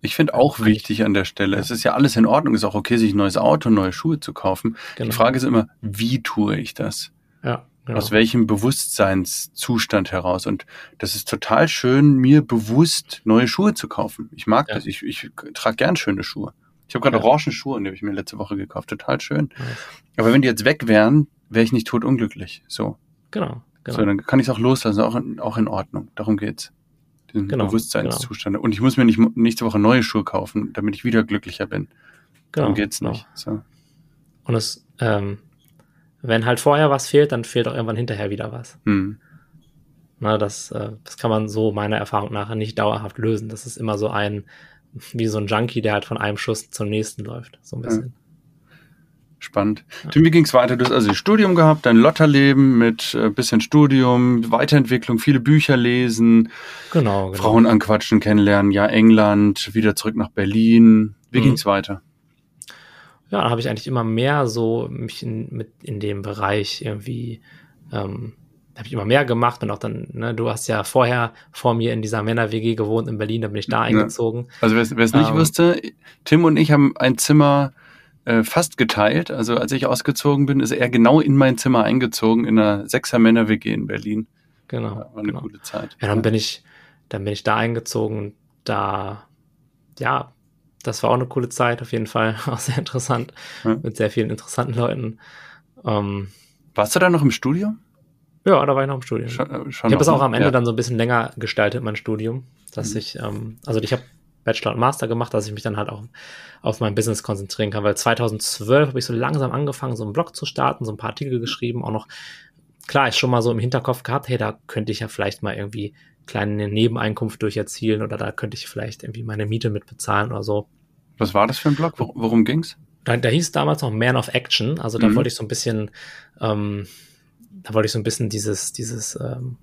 Ich finde auch wichtig an der Stelle, ja. es ist ja alles in Ordnung, es ist auch okay, sich ein neues Auto, neue Schuhe zu kaufen. Genau. Die Frage ist immer, wie tue ich das? Ja. Genau. Aus welchem Bewusstseinszustand heraus? Und das ist total schön, mir bewusst neue Schuhe zu kaufen. Ich mag ja. das. Ich, ich trage gern schöne Schuhe. Ich habe gerade ja. orangen Schuhe, die habe ich mir letzte Woche gekauft. Total schön. Nice. Aber wenn die jetzt weg wären, wäre ich nicht tot unglücklich. So. Genau. genau. So, dann kann ich es auch loslassen, auch in, auch in Ordnung. Darum geht's. Diesen genau, Bewusstseinszustand. Genau. Und ich muss mir nicht nächste Woche neue Schuhe kaufen, damit ich wieder glücklicher bin. Genau. Darum geht's nicht. Genau. So. Und es, ähm, wenn halt vorher was fehlt, dann fehlt auch irgendwann hinterher wieder was. Hm. Na, das, äh, das kann man so meiner Erfahrung nach nicht dauerhaft lösen. Das ist immer so ein, wie so ein Junkie, der halt von einem Schuss zum nächsten läuft. So ein bisschen. Spannend. Ja. Tim, wie ging es weiter? Du hast also Studium gehabt, dein Lotterleben mit äh, bisschen Studium, Weiterentwicklung, viele Bücher lesen, genau, genau. Frauen anquatschen, kennenlernen, ja, England, wieder zurück nach Berlin. Wie mhm. ging es weiter? Ja, dann habe ich eigentlich immer mehr so mich in, mit in dem Bereich irgendwie ähm, habe ich immer mehr gemacht und auch dann, ne, du hast ja vorher vor mir in dieser Männer-WG gewohnt in Berlin, da bin ich da eingezogen. Also wer es nicht ähm, wusste, Tim und ich haben ein Zimmer äh, fast geteilt. Also als ich ausgezogen bin, ist er genau in mein Zimmer eingezogen, in einer Sechser-Männer-WG in Berlin. Genau. war eine genau. gute Zeit. Ja, dann bin ich, dann bin ich da eingezogen und da, ja, das war auch eine coole Zeit, auf jeden Fall. *laughs* Auch sehr interessant, ja. mit sehr vielen interessanten Leuten. Ähm, Warst du da noch im Studium? Ja, da war ich noch im Studium. Schon, äh, schon ich habe es auch am Ende ja. dann so ein bisschen länger gestaltet, mein Studium, dass mhm. ich, ähm, also ich habe Bachelor und Master gemacht, dass ich mich dann halt auch auf mein Business konzentrieren kann, weil 2012 habe ich so langsam angefangen, so einen Blog zu starten, so ein paar Artikel geschrieben, auch noch, klar, ich schon mal so im Hinterkopf gehabt, hey, da könnte ich ja vielleicht mal irgendwie kleine Nebeneinkunft durch erzielen oder da könnte ich vielleicht irgendwie meine Miete mit bezahlen oder so. Was war das für ein Blog? Worum ging's? Da, da hieß damals noch Man of Action, also da mhm. wollte ich so ein bisschen ähm, da wollte ich so ein bisschen dieses, dieses, ähm,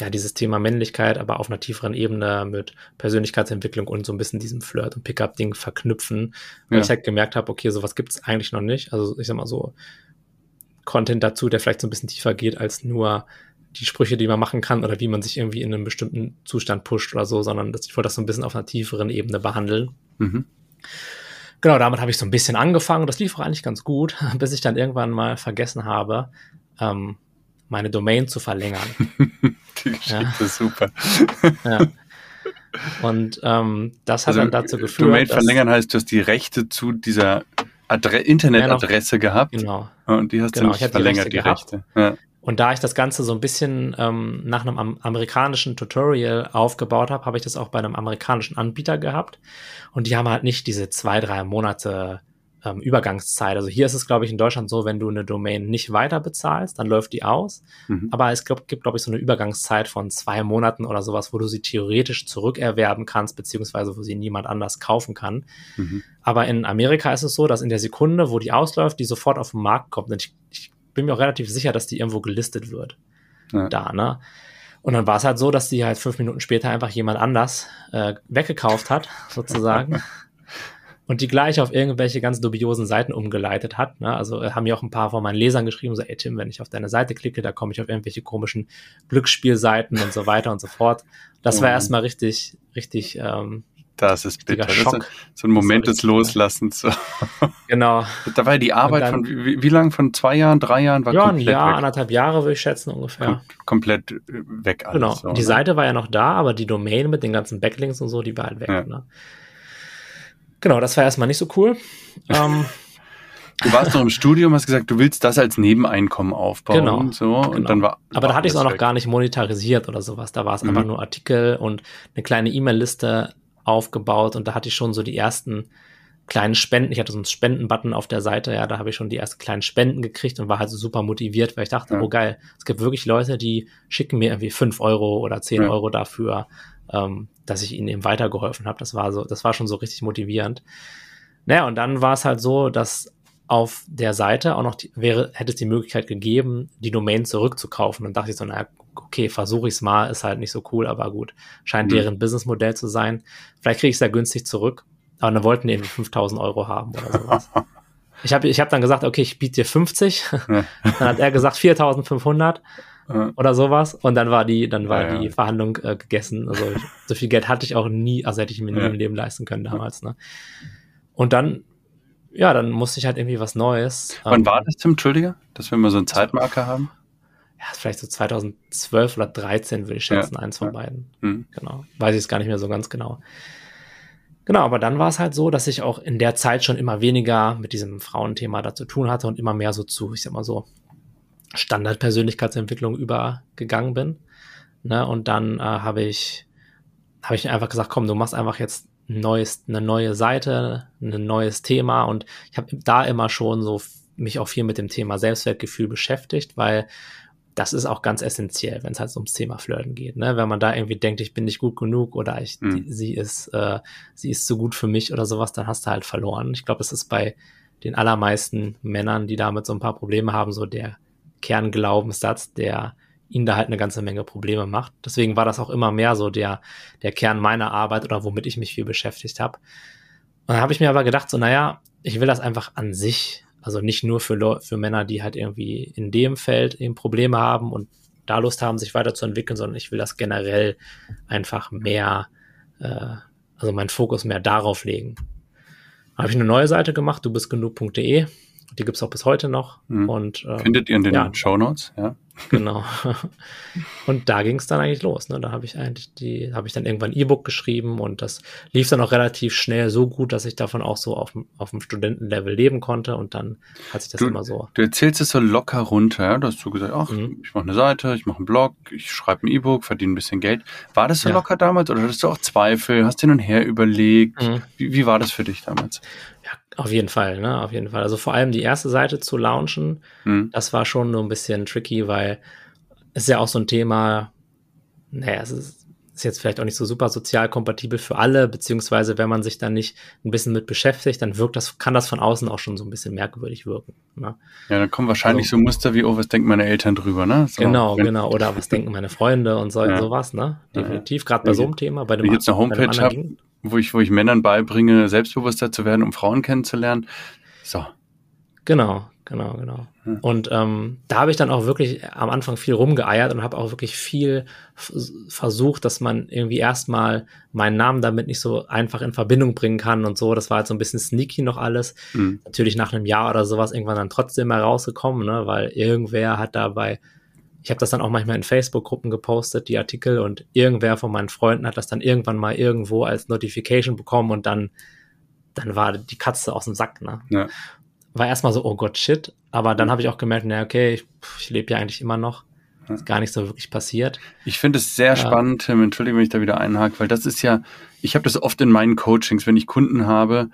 ja, dieses Thema Männlichkeit, aber auf einer tieferen Ebene mit Persönlichkeitsentwicklung und so ein bisschen diesem Flirt- und Pickup-Ding verknüpfen, weil ja. ich halt gemerkt habe, okay, sowas gibt es eigentlich noch nicht. Also ich sag mal so, Content dazu, der vielleicht so ein bisschen tiefer geht als nur die Sprüche, die man machen kann oder wie man sich irgendwie in einem bestimmten Zustand pusht oder so, sondern das, ich wollte das so ein bisschen auf einer tieferen Ebene behandeln. Mhm. Genau, damit habe ich so ein bisschen angefangen. Das lief auch eigentlich ganz gut, *laughs* bis ich dann irgendwann mal vergessen habe, ähm, meine Domain zu verlängern. *laughs* Die Geschichte ja. ist super. ja. Und ähm, das hat also, dann dazu geführt. Domain verlängern heißt, du hast die Rechte zu dieser Adre Internetadresse gehabt. Genau. Und die hast genau, du nicht verlängert, die Rechte. Die Rechte. Ja. Und da ich das Ganze so ein bisschen ähm, nach einem am amerikanischen Tutorial aufgebaut habe, habe ich das auch bei einem amerikanischen Anbieter gehabt. Und die haben halt nicht diese zwei, drei Monate ähm, Übergangszeit. Also hier ist es, glaube ich, in Deutschland so, wenn du eine Domain nicht weiter bezahlst, dann läuft die aus. Mhm. Aber es glaub, gibt, glaube ich, so eine Übergangszeit von zwei Monaten oder sowas, wo du sie theoretisch zurückerwerben kannst, beziehungsweise wo sie niemand anders kaufen kann. Mhm. Aber in Amerika ist es so, dass in der Sekunde, wo die ausläuft, die sofort auf den Markt kommt. Und ich, ich bin mir auch relativ sicher, dass die irgendwo gelistet wird. Ja. Da, ne? Und dann war es halt so, dass die halt fünf Minuten später einfach jemand anders äh, weggekauft hat, *laughs* sozusagen. *laughs* und die gleich auf irgendwelche ganz dubiosen Seiten umgeleitet hat. Ne? Also äh, haben mir auch ein paar von meinen Lesern geschrieben, so, ey Tim, wenn ich auf deine Seite klicke, da komme ich auf irgendwelche komischen Glücksspielseiten und so weiter und so fort. Das war mhm. erstmal richtig, richtig ähm, das ist bitter. Schock. Das ist so ein Moment des Loslassens. *laughs* Genau. Da war ja die Arbeit dann, von wie, wie lang? Von zwei Jahren, drei Jahren? War ja, ein Jahr, weg. anderthalb Jahre würde ich schätzen ungefähr. Kom komplett äh, weg alles. Genau. So, die ne? Seite war ja noch da, aber die Domain mit den ganzen Backlinks und so, die war halt weg. Ja. Ne? Genau, das war erstmal nicht so cool. Ähm, *laughs* Du warst noch im Studium, hast gesagt, du willst das als Nebeneinkommen aufbauen. Genau. Und so, und genau. dann war, Aber da hatte ich es auch noch gar nicht monetarisiert oder sowas. Da war es mhm. einfach nur Artikel und eine kleine E-Mail-Liste aufgebaut und da hatte ich schon so die ersten kleinen Spenden. Ich hatte so einen Spendenbutton auf der Seite, ja, da habe ich schon die ersten kleinen Spenden gekriegt und war halt so super motiviert, weil ich dachte, ja. oh geil, es gibt wirklich Leute, die schicken mir irgendwie fünf Euro oder zehn ja. Euro dafür, ähm, dass ich ihnen eben weitergeholfen habe. Das war so, das war schon so richtig motivierend. Naja, und dann war es halt so, dass auf der Seite auch noch die, wäre, hätte es die Möglichkeit gegeben, die Domain zurückzukaufen. Und dachte ich so, naja, okay, versuche ich es mal, ist halt nicht so cool, aber gut. Scheint mhm. deren Businessmodell zu sein. Vielleicht kriege ich es ja günstig zurück. Aber dann wollten die irgendwie 5000 Euro haben oder sowas. *laughs* ich habe ich hab dann gesagt, okay, ich biete dir 50. *laughs* dann hat er gesagt 4500 oder sowas. Und dann war die, dann war ja, die. Verhandlung äh, gegessen. Also so viel Geld hatte ich auch nie, also hätte ich mir nie im Leben leisten können damals. Ne? Und dann, ja, dann musste ich halt irgendwie was Neues. Wann ähm, war das, Tim? Entschuldige, dass wir mal so einen Zeitmarker haben? Ja, vielleicht so 2012 oder 13 würde ich schätzen, eins von beiden. Mhm. Genau. Weiß ich es gar nicht mehr so ganz genau. Genau, aber dann war es halt so, dass ich auch in der Zeit schon immer weniger mit diesem Frauenthema da zu tun hatte und immer mehr so zu, ich sag mal so, Standardpersönlichkeitsentwicklung übergegangen bin. Ne? Und dann äh, habe ich, habe ich einfach gesagt, komm, du machst einfach jetzt ein neues, eine neue Seite, ein neues Thema. Und ich habe da immer schon so mich auch viel mit dem Thema Selbstwertgefühl beschäftigt, weil das ist auch ganz essentiell, wenn es halt ums Thema Flirten geht. Ne? Wenn man da irgendwie denkt, ich bin nicht gut genug oder ich, mhm. die, sie ist, äh, sie ist zu gut für mich oder sowas, dann hast du halt verloren. Ich glaube, es ist bei den allermeisten Männern, die damit so ein paar Probleme haben, so der Kernglaubenssatz, der ihnen da halt eine ganze Menge Probleme macht. Deswegen war das auch immer mehr so der, der Kern meiner Arbeit oder womit ich mich viel beschäftigt habe. Und dann habe ich mir aber gedacht, so, naja, ich will das einfach an sich also nicht nur für, für Männer, die halt irgendwie in dem Feld eben Probleme haben und da Lust haben, sich weiterzuentwickeln, sondern ich will das generell einfach mehr, äh, also meinen Fokus mehr darauf legen. Habe ich eine neue Seite gemacht, du bist genug.de. Die gibt's auch bis heute noch. Mhm. Und, äh, Findet ihr in den ja, Show Notes, ja. Genau. *laughs* Und da ging es dann eigentlich los. Ne? Da habe ich eigentlich die, habe ich dann irgendwann ein E-Book geschrieben und das lief dann auch relativ schnell so gut, dass ich davon auch so auf, auf dem Studentenlevel leben konnte und dann hat sich das du, immer so. Du erzählst es so locker runter, ja? Du gesagt, ach, mhm. ich mache eine Seite, ich mache einen Blog, ich schreibe ein E-Book, verdiene ein bisschen Geld. War das so ja. locker damals oder hattest du auch Zweifel? Hast du hin und her überlegt? Mhm. Wie, wie war das für dich damals? Ja, auf jeden Fall, ne? Auf jeden Fall. Also vor allem die erste Seite zu launchen, mhm. das war schon nur ein bisschen tricky, weil es ist ja auch so ein Thema, naja, es ist, ist jetzt vielleicht auch nicht so super sozial kompatibel für alle, beziehungsweise wenn man sich dann nicht ein bisschen mit beschäftigt, dann wirkt das, kann das von außen auch schon so ein bisschen merkwürdig wirken. Ne? Ja, dann kommen wahrscheinlich also, so Muster wie, oh, was denken meine Eltern drüber, ne? So, genau, wenn, genau. Oder was denken meine Freunde und so, *laughs* ja. sowas, ne? Definitiv, gerade bei so einem Thema. Bei dem, wenn ich jetzt eine Homepage habe, wo ich, wo ich Männern beibringe, selbstbewusster zu werden, um Frauen kennenzulernen. So. Genau, genau, genau. Hm. Und ähm, da habe ich dann auch wirklich am Anfang viel rumgeeiert und habe auch wirklich viel versucht, dass man irgendwie erstmal meinen Namen damit nicht so einfach in Verbindung bringen kann und so. Das war halt so ein bisschen sneaky noch alles. Hm. Natürlich nach einem Jahr oder sowas irgendwann dann trotzdem mal rausgekommen, ne? weil irgendwer hat dabei ich habe das dann auch manchmal in Facebook-Gruppen gepostet, die Artikel, und irgendwer von meinen Freunden hat das dann irgendwann mal irgendwo als Notification bekommen und dann, dann war die Katze aus dem Sack. Ne? Ja. War erstmal so, oh Gott, shit. Aber dann habe ich auch gemerkt, na okay, ich, ich lebe ja eigentlich immer noch. Ist gar nicht so wirklich passiert. Ich finde es sehr ja. spannend, Tim, entschuldige, wenn ich da wieder einhake, weil das ist ja, ich habe das oft in meinen Coachings, wenn ich Kunden habe,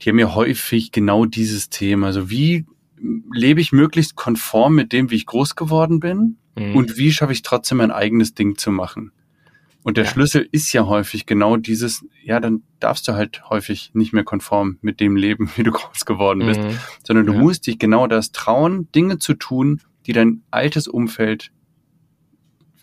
die haben ja häufig genau dieses Thema. Also wie lebe ich möglichst konform mit dem, wie ich groß geworden bin? Mhm. Und wie schaffe ich trotzdem mein eigenes Ding zu machen? Und der ja. Schlüssel ist ja häufig genau dieses, ja, dann darfst du halt häufig nicht mehr konform mit dem leben, *laughs* wie du groß geworden bist, mhm. sondern du ja. musst dich genau das trauen, Dinge zu tun, die dein altes Umfeld,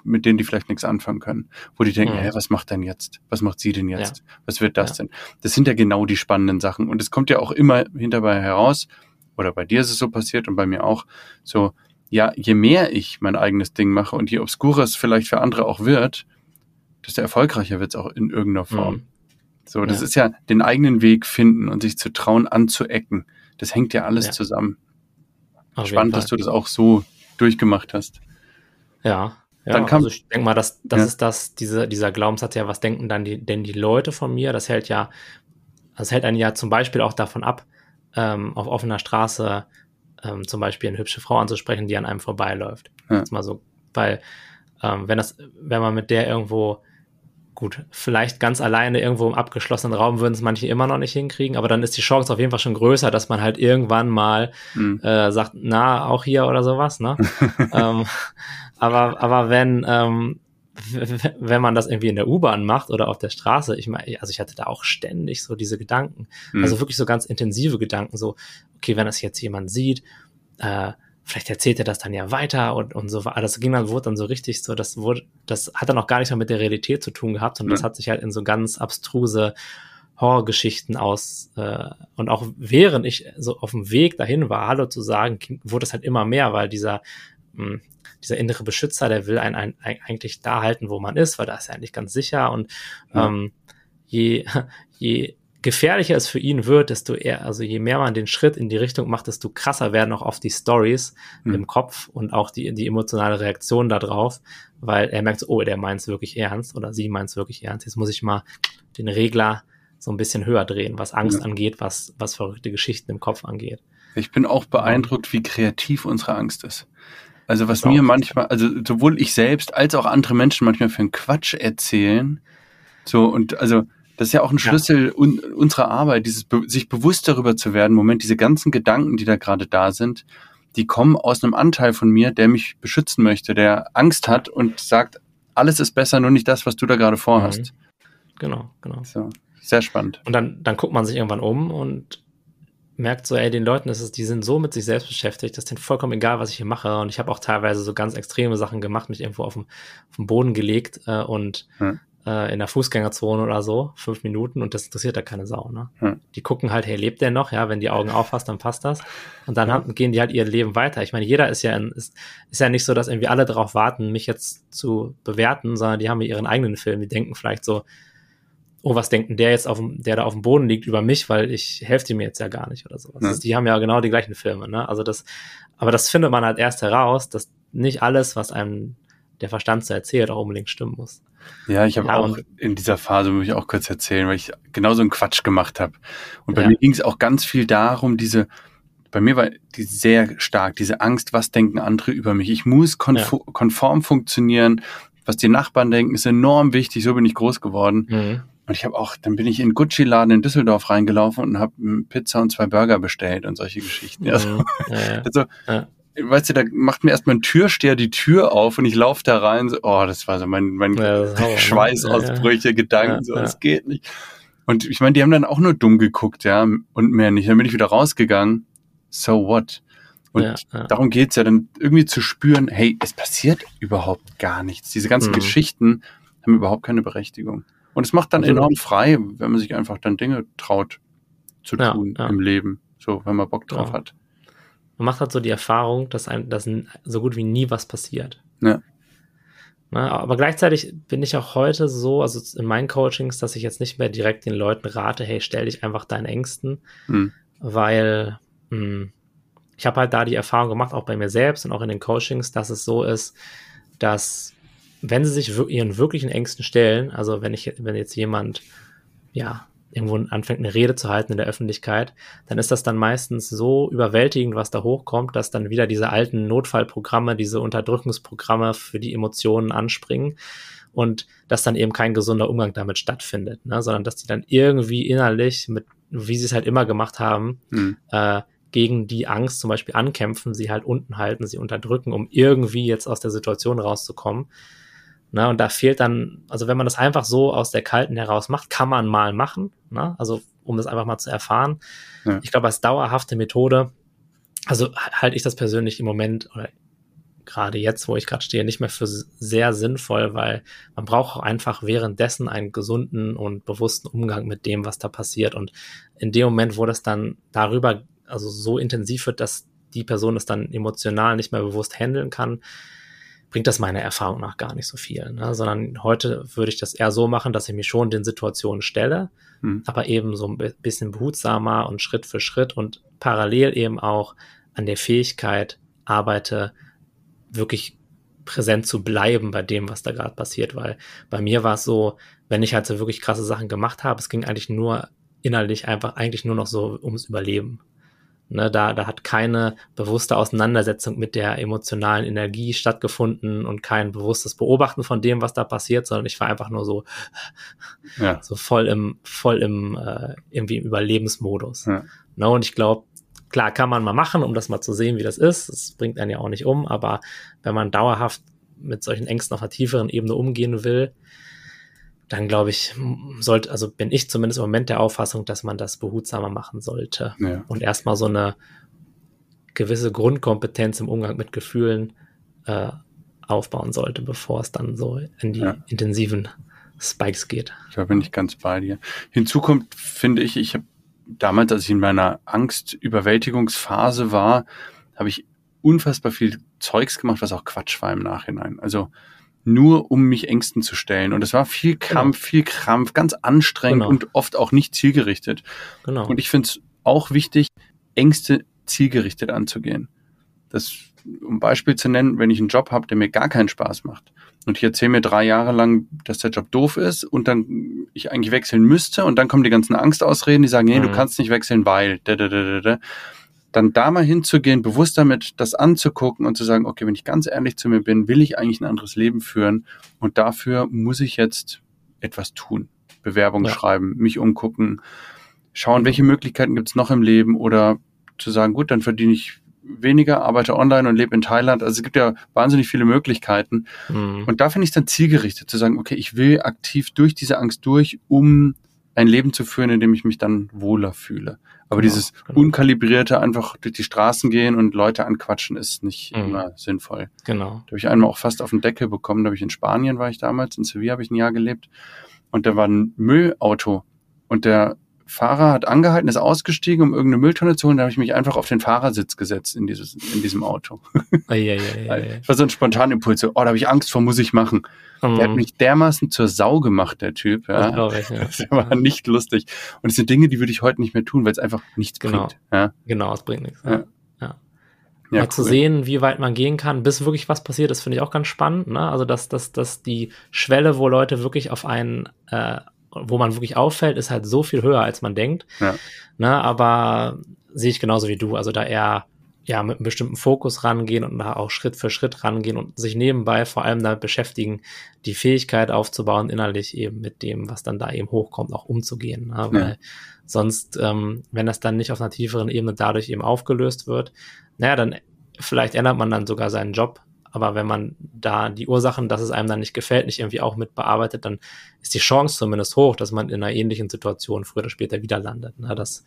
mit denen die vielleicht nichts anfangen können, wo die denken, mhm. hä, was macht denn jetzt? Was macht sie denn jetzt? Ja. Was wird das denn? Das sind ja genau die spannenden Sachen. Und es kommt ja auch immer hinterbei heraus, oder bei dir ist es so passiert und bei mir auch, so, ja, je mehr ich mein eigenes Ding mache und je obskurer es vielleicht für andere auch wird, desto erfolgreicher wird es auch in irgendeiner Form. Mhm. So, das ja. ist ja den eigenen Weg finden und sich zu trauen, anzuecken. Das hängt ja alles ja. zusammen. Auf Spannend, dass du das auch so durchgemacht hast. Ja, ja, dann kam, also ich denke mal, das, das ja. ist das, diese, dieser Glaubenssatz ja, was denken dann die, denn die Leute von mir? Das hält ja, das hält einen ja zum Beispiel auch davon ab, ähm, auf offener Straße ähm, zum Beispiel eine hübsche Frau anzusprechen, die an einem vorbeiläuft. Ja. Jetzt mal so, weil ähm, wenn das, wenn man mit der irgendwo gut, vielleicht ganz alleine irgendwo im abgeschlossenen Raum würden es manche immer noch nicht hinkriegen, aber dann ist die Chance auf jeden Fall schon größer, dass man halt irgendwann mal mhm. äh, sagt, na, auch hier oder sowas, ne? *laughs* ähm, aber, aber wenn, ähm, wenn man das irgendwie in der U-Bahn macht oder auf der Straße, ich meine, also ich hatte da auch ständig so diese Gedanken, mhm. also wirklich so ganz intensive Gedanken, so, okay, wenn das jetzt jemand sieht, äh, vielleicht erzählt er das dann ja weiter und, und so weiter. Das ging dann, wurde dann so richtig so, das wurde, das hat dann auch gar nichts mehr mit der Realität zu tun gehabt, sondern mhm. das hat sich halt in so ganz abstruse Horrorgeschichten aus äh, und auch während ich so auf dem Weg dahin war, Hallo zu sagen, wurde es halt immer mehr, weil dieser mh, hm, dieser innere Beschützer, der will einen, einen, eigentlich da halten, wo man ist, weil da ist er eigentlich ganz sicher. Und ja. ähm, je, *laughs* je gefährlicher es für ihn wird, desto eher, also je mehr man den Schritt in die Richtung macht, desto krasser werden auch oft die Stories mhm. im Kopf und auch die, die emotionale Reaktion darauf, weil er merkt so, oh, der meint es wirklich ernst oder sie meint es wirklich ernst. Jetzt muss ich mal den Regler so ein bisschen höher drehen, was Angst ja. angeht, was, was verrückte Geschichten im Kopf angeht. Ich bin auch beeindruckt, wie kreativ unsere Angst ist. Also was mir manchmal, also sowohl ich selbst als auch andere Menschen manchmal für einen Quatsch erzählen. So, und also das ist ja auch ein Schlüssel ja. un unserer Arbeit, dieses sich bewusst darüber zu werden, Moment, diese ganzen Gedanken, die da gerade da sind, die kommen aus einem Anteil von mir, der mich beschützen möchte, der Angst hat und sagt, alles ist besser, nur nicht das, was du da gerade vorhast. Mhm. Genau, genau. So, sehr spannend. Und dann, dann guckt man sich irgendwann um und merkt so, ey, den Leuten ist es, die sind so mit sich selbst beschäftigt, das ist denen vollkommen egal, was ich hier mache. Und ich habe auch teilweise so ganz extreme Sachen gemacht, mich irgendwo auf dem, auf dem Boden gelegt äh, und hm. Äh, in der Fußgängerzone oder so, fünf Minuten und das interessiert da keine Sau. Ne? Hm. Die gucken halt, hey, lebt der noch? Ja, wenn die Augen aufhast, dann passt das. Und dann haben, gehen die halt ihr Leben weiter. Ich meine, jeder ist ja in, ist, ist ja nicht so, dass irgendwie alle darauf warten, mich jetzt zu bewerten, sondern die haben ja ihren eigenen Film. Die denken vielleicht so, oh, was denkt denn der jetzt auf dem, der da auf dem Boden liegt über mich, weil ich helfe mir jetzt ja gar nicht oder sowas. Ja. Also die haben ja genau die gleichen Filme, ne? Also das, aber das findet man halt erst heraus, dass nicht alles, was einem der Verstand so erzählt, auch unbedingt stimmen muss. Ja, ich habe ja, auch in dieser Phase, muss ich auch kurz erzählen, weil ich genauso einen Quatsch gemacht habe. Und bei ja. mir ging es auch ganz viel darum, diese, bei mir war die sehr stark, diese Angst, was denken andere über mich. Ich muss konform, ja. konform funktionieren. Was die Nachbarn denken, ist enorm wichtig. So bin ich groß geworden. Mhm. Und ich habe auch, dann bin ich in Gucci-Laden in Düsseldorf reingelaufen und habe Pizza und zwei Burger bestellt und solche Geschichten. Also, mhm. ja, also ja. *laughs* weißt du, da macht mir erstmal ein Türsteher die Tür auf und ich laufe da rein. So, oh, das war so mein, mein ja, ne? Schweißausbrüche, Gedanken, so, das geht nicht. Und ich meine, die haben dann auch nur dumm geguckt, ja, und mehr nicht. Dann bin ich wieder rausgegangen. So what? Und ja, ja. darum geht's ja dann irgendwie zu spüren, hey, es passiert überhaupt gar nichts. Diese ganzen mhm. Geschichten haben überhaupt keine Berechtigung. Und es macht dann also, enorm frei, wenn man sich einfach dann Dinge traut zu ja, tun ja. im Leben. So, wenn man Bock drauf ja. hat. Man macht halt so die Erfahrung, dass einem, dass so gut wie nie was passiert. Ja. Na, aber gleichzeitig bin ich auch heute so, also in meinen Coachings, dass ich jetzt nicht mehr direkt den Leuten rate, hey, stell dich einfach deinen Ängsten, hm. weil mh, hm, ich habe halt da die Erfahrung gemacht, auch bei mir selbst und auch in den Coachings, dass es so ist, dass wenn sie sich ihren wirklichen Ängsten stellen, also wenn ich, wenn jetzt jemand, ja, irgendwo anfängt, eine Rede zu halten in der Öffentlichkeit, dann ist das dann meistens so überwältigend, was da hochkommt, dass dann wieder diese alten Notfallprogramme, diese Unterdrückungsprogramme für die Emotionen anspringen und dass dann eben kein gesunder Umgang damit stattfindet, ne? sondern dass die dann irgendwie innerlich mit, wie sie es halt immer gemacht haben, mhm. äh, gegen die Angst zum Beispiel ankämpfen, sie halt unten halten, sie unterdrücken, um irgendwie jetzt aus der Situation rauszukommen. Ne, und da fehlt dann, also wenn man das einfach so aus der Kalten heraus macht, kann man mal machen, ne? also um das einfach mal zu erfahren. Ja. Ich glaube, als dauerhafte Methode, also halte ich das persönlich im Moment oder gerade jetzt, wo ich gerade stehe, nicht mehr für sehr sinnvoll, weil man braucht auch einfach währenddessen einen gesunden und bewussten Umgang mit dem, was da passiert. Und in dem Moment, wo das dann darüber also so intensiv wird, dass die Person es dann emotional nicht mehr bewusst handeln kann, bringt das meiner Erfahrung nach gar nicht so viel. Ne? Sondern heute würde ich das eher so machen, dass ich mich schon den Situationen stelle, hm. aber eben so ein bisschen behutsamer und Schritt für Schritt und parallel eben auch an der Fähigkeit arbeite, wirklich präsent zu bleiben bei dem, was da gerade passiert, weil bei mir war es so, wenn ich halt so wirklich krasse Sachen gemacht habe, es ging eigentlich nur innerlich einfach eigentlich nur noch so ums Überleben. Ne, da, da hat keine bewusste Auseinandersetzung mit der emotionalen Energie stattgefunden und kein bewusstes Beobachten von dem, was da passiert, sondern ich war einfach nur so, ja. so voll im, voll im äh, irgendwie im Überlebensmodus. Ja. Ne, und ich glaube, klar kann man mal machen, um das mal zu sehen, wie das ist. Das bringt einen ja auch nicht um, aber wenn man dauerhaft mit solchen Ängsten auf einer tieferen Ebene umgehen will, dann glaube ich, sollte, also bin ich zumindest im Moment der Auffassung, dass man das behutsamer machen sollte ja. und erstmal so eine gewisse Grundkompetenz im Umgang mit Gefühlen äh, aufbauen sollte, bevor es dann so in die ja. intensiven Spikes geht. Da bin ich ganz bei dir. Hinzu kommt, finde ich, ich habe damals, als ich in meiner Angstüberwältigungsphase war, habe ich unfassbar viel Zeugs gemacht, was auch Quatsch war im Nachhinein. Also nur um mich Ängsten zu stellen. Und es war viel Kampf, genau. viel Krampf, ganz anstrengend genau. und oft auch nicht zielgerichtet. Genau. Und ich finde es auch wichtig, Ängste zielgerichtet anzugehen. Das um Beispiel zu nennen, wenn ich einen Job habe, der mir gar keinen Spaß macht und ich erzähle mir drei Jahre lang, dass der Job doof ist und dann ich eigentlich wechseln müsste und dann kommen die ganzen Angstausreden, die sagen, nee, mhm. du kannst nicht wechseln, weil, da, da, da, da, dann da mal hinzugehen, bewusst damit das anzugucken und zu sagen, okay, wenn ich ganz ehrlich zu mir bin, will ich eigentlich ein anderes Leben führen und dafür muss ich jetzt etwas tun. Bewerbung ja. schreiben, mich umgucken, schauen, welche Möglichkeiten gibt es noch im Leben oder zu sagen, gut, dann verdiene ich weniger, arbeite online und lebe in Thailand. Also es gibt ja wahnsinnig viele Möglichkeiten. Mhm. Und da finde ich es dann zielgerichtet zu sagen, okay, ich will aktiv durch diese Angst durch, um ein Leben zu führen, in dem ich mich dann wohler fühle. Aber genau, dieses genau. unkalibrierte einfach durch die Straßen gehen und Leute anquatschen ist nicht mhm. immer sinnvoll. Genau. Da habe ich einmal auch fast auf den Deckel bekommen. Da habe ich in Spanien war ich damals, in Sevilla habe ich ein Jahr gelebt und da war ein Müllauto und der Fahrer hat angehalten, ist ausgestiegen, um irgendeine Mülltonne zu holen. Da habe ich mich einfach auf den Fahrersitz gesetzt in, dieses, in diesem Auto. Ja, ja, ja, ja. war so ein Spontanimpuls. So, oh, da habe ich Angst vor, muss ich machen. Mhm. Der hat mich dermaßen zur Sau gemacht, der Typ. Ja. Das, ich, ja. *laughs* das war nicht lustig. Und es sind Dinge, die würde ich heute nicht mehr tun, weil es einfach nichts genau. bringt. Ja. Genau, es bringt nichts. Ja. Ja. Mal cool. zu sehen, wie weit man gehen kann, bis wirklich was passiert ist, finde ich auch ganz spannend. Ne? Also, dass, dass, dass die Schwelle, wo Leute wirklich auf einen äh, wo man wirklich auffällt, ist halt so viel höher, als man denkt. Ja. Ne, aber sehe ich genauso wie du. Also da eher ja mit einem bestimmten Fokus rangehen und da auch Schritt für Schritt rangehen und sich nebenbei vor allem damit beschäftigen, die Fähigkeit aufzubauen, innerlich eben mit dem, was dann da eben hochkommt, auch umzugehen. Ne? Weil ja. sonst, ähm, wenn das dann nicht auf einer tieferen Ebene dadurch eben aufgelöst wird, naja, dann vielleicht ändert man dann sogar seinen Job aber wenn man da die Ursachen, dass es einem dann nicht gefällt, nicht irgendwie auch mit bearbeitet, dann ist die Chance zumindest hoch, dass man in einer ähnlichen Situation früher oder später wieder landet. Ne? Dass,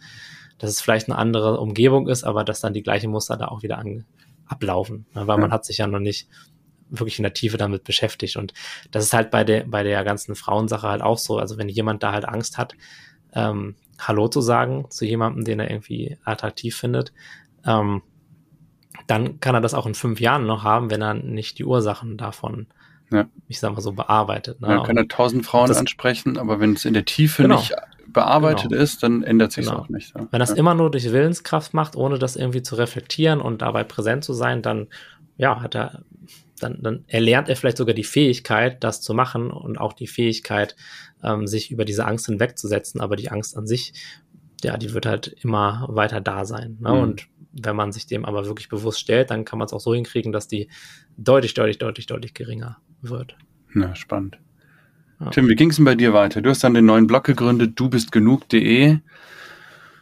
dass es vielleicht eine andere Umgebung ist, aber dass dann die gleichen Muster da auch wieder an, ablaufen. Ne? Weil ja. man hat sich ja noch nicht wirklich in der Tiefe damit beschäftigt. Und das ist halt bei der, bei der ganzen Frauensache halt auch so. Also wenn jemand da halt Angst hat, ähm, Hallo zu sagen zu jemandem, den er irgendwie attraktiv findet, ähm, dann kann er das auch in fünf Jahren noch haben, wenn er nicht die Ursachen davon, ja. ich sag mal so, bearbeitet. Ne? Ja, kann er tausend Frauen das, ansprechen, aber wenn es in der Tiefe genau, nicht bearbeitet genau. ist, dann ändert sich genau. auch nicht. Ja. Wenn er es immer nur durch Willenskraft macht, ohne das irgendwie zu reflektieren und dabei präsent zu sein, dann ja, hat er, dann, dann erlernt er vielleicht sogar die Fähigkeit, das zu machen und auch die Fähigkeit, ähm, sich über diese Angst hinwegzusetzen. Aber die Angst an sich, ja, die wird halt immer weiter da sein. Ne? Mhm. Und wenn man sich dem aber wirklich bewusst stellt, dann kann man es auch so hinkriegen, dass die deutlich, deutlich, deutlich, deutlich geringer wird. Na, spannend. Ja. Tim, wie ging es denn bei dir weiter? Du hast dann den neuen Blog gegründet, du bist genug.de.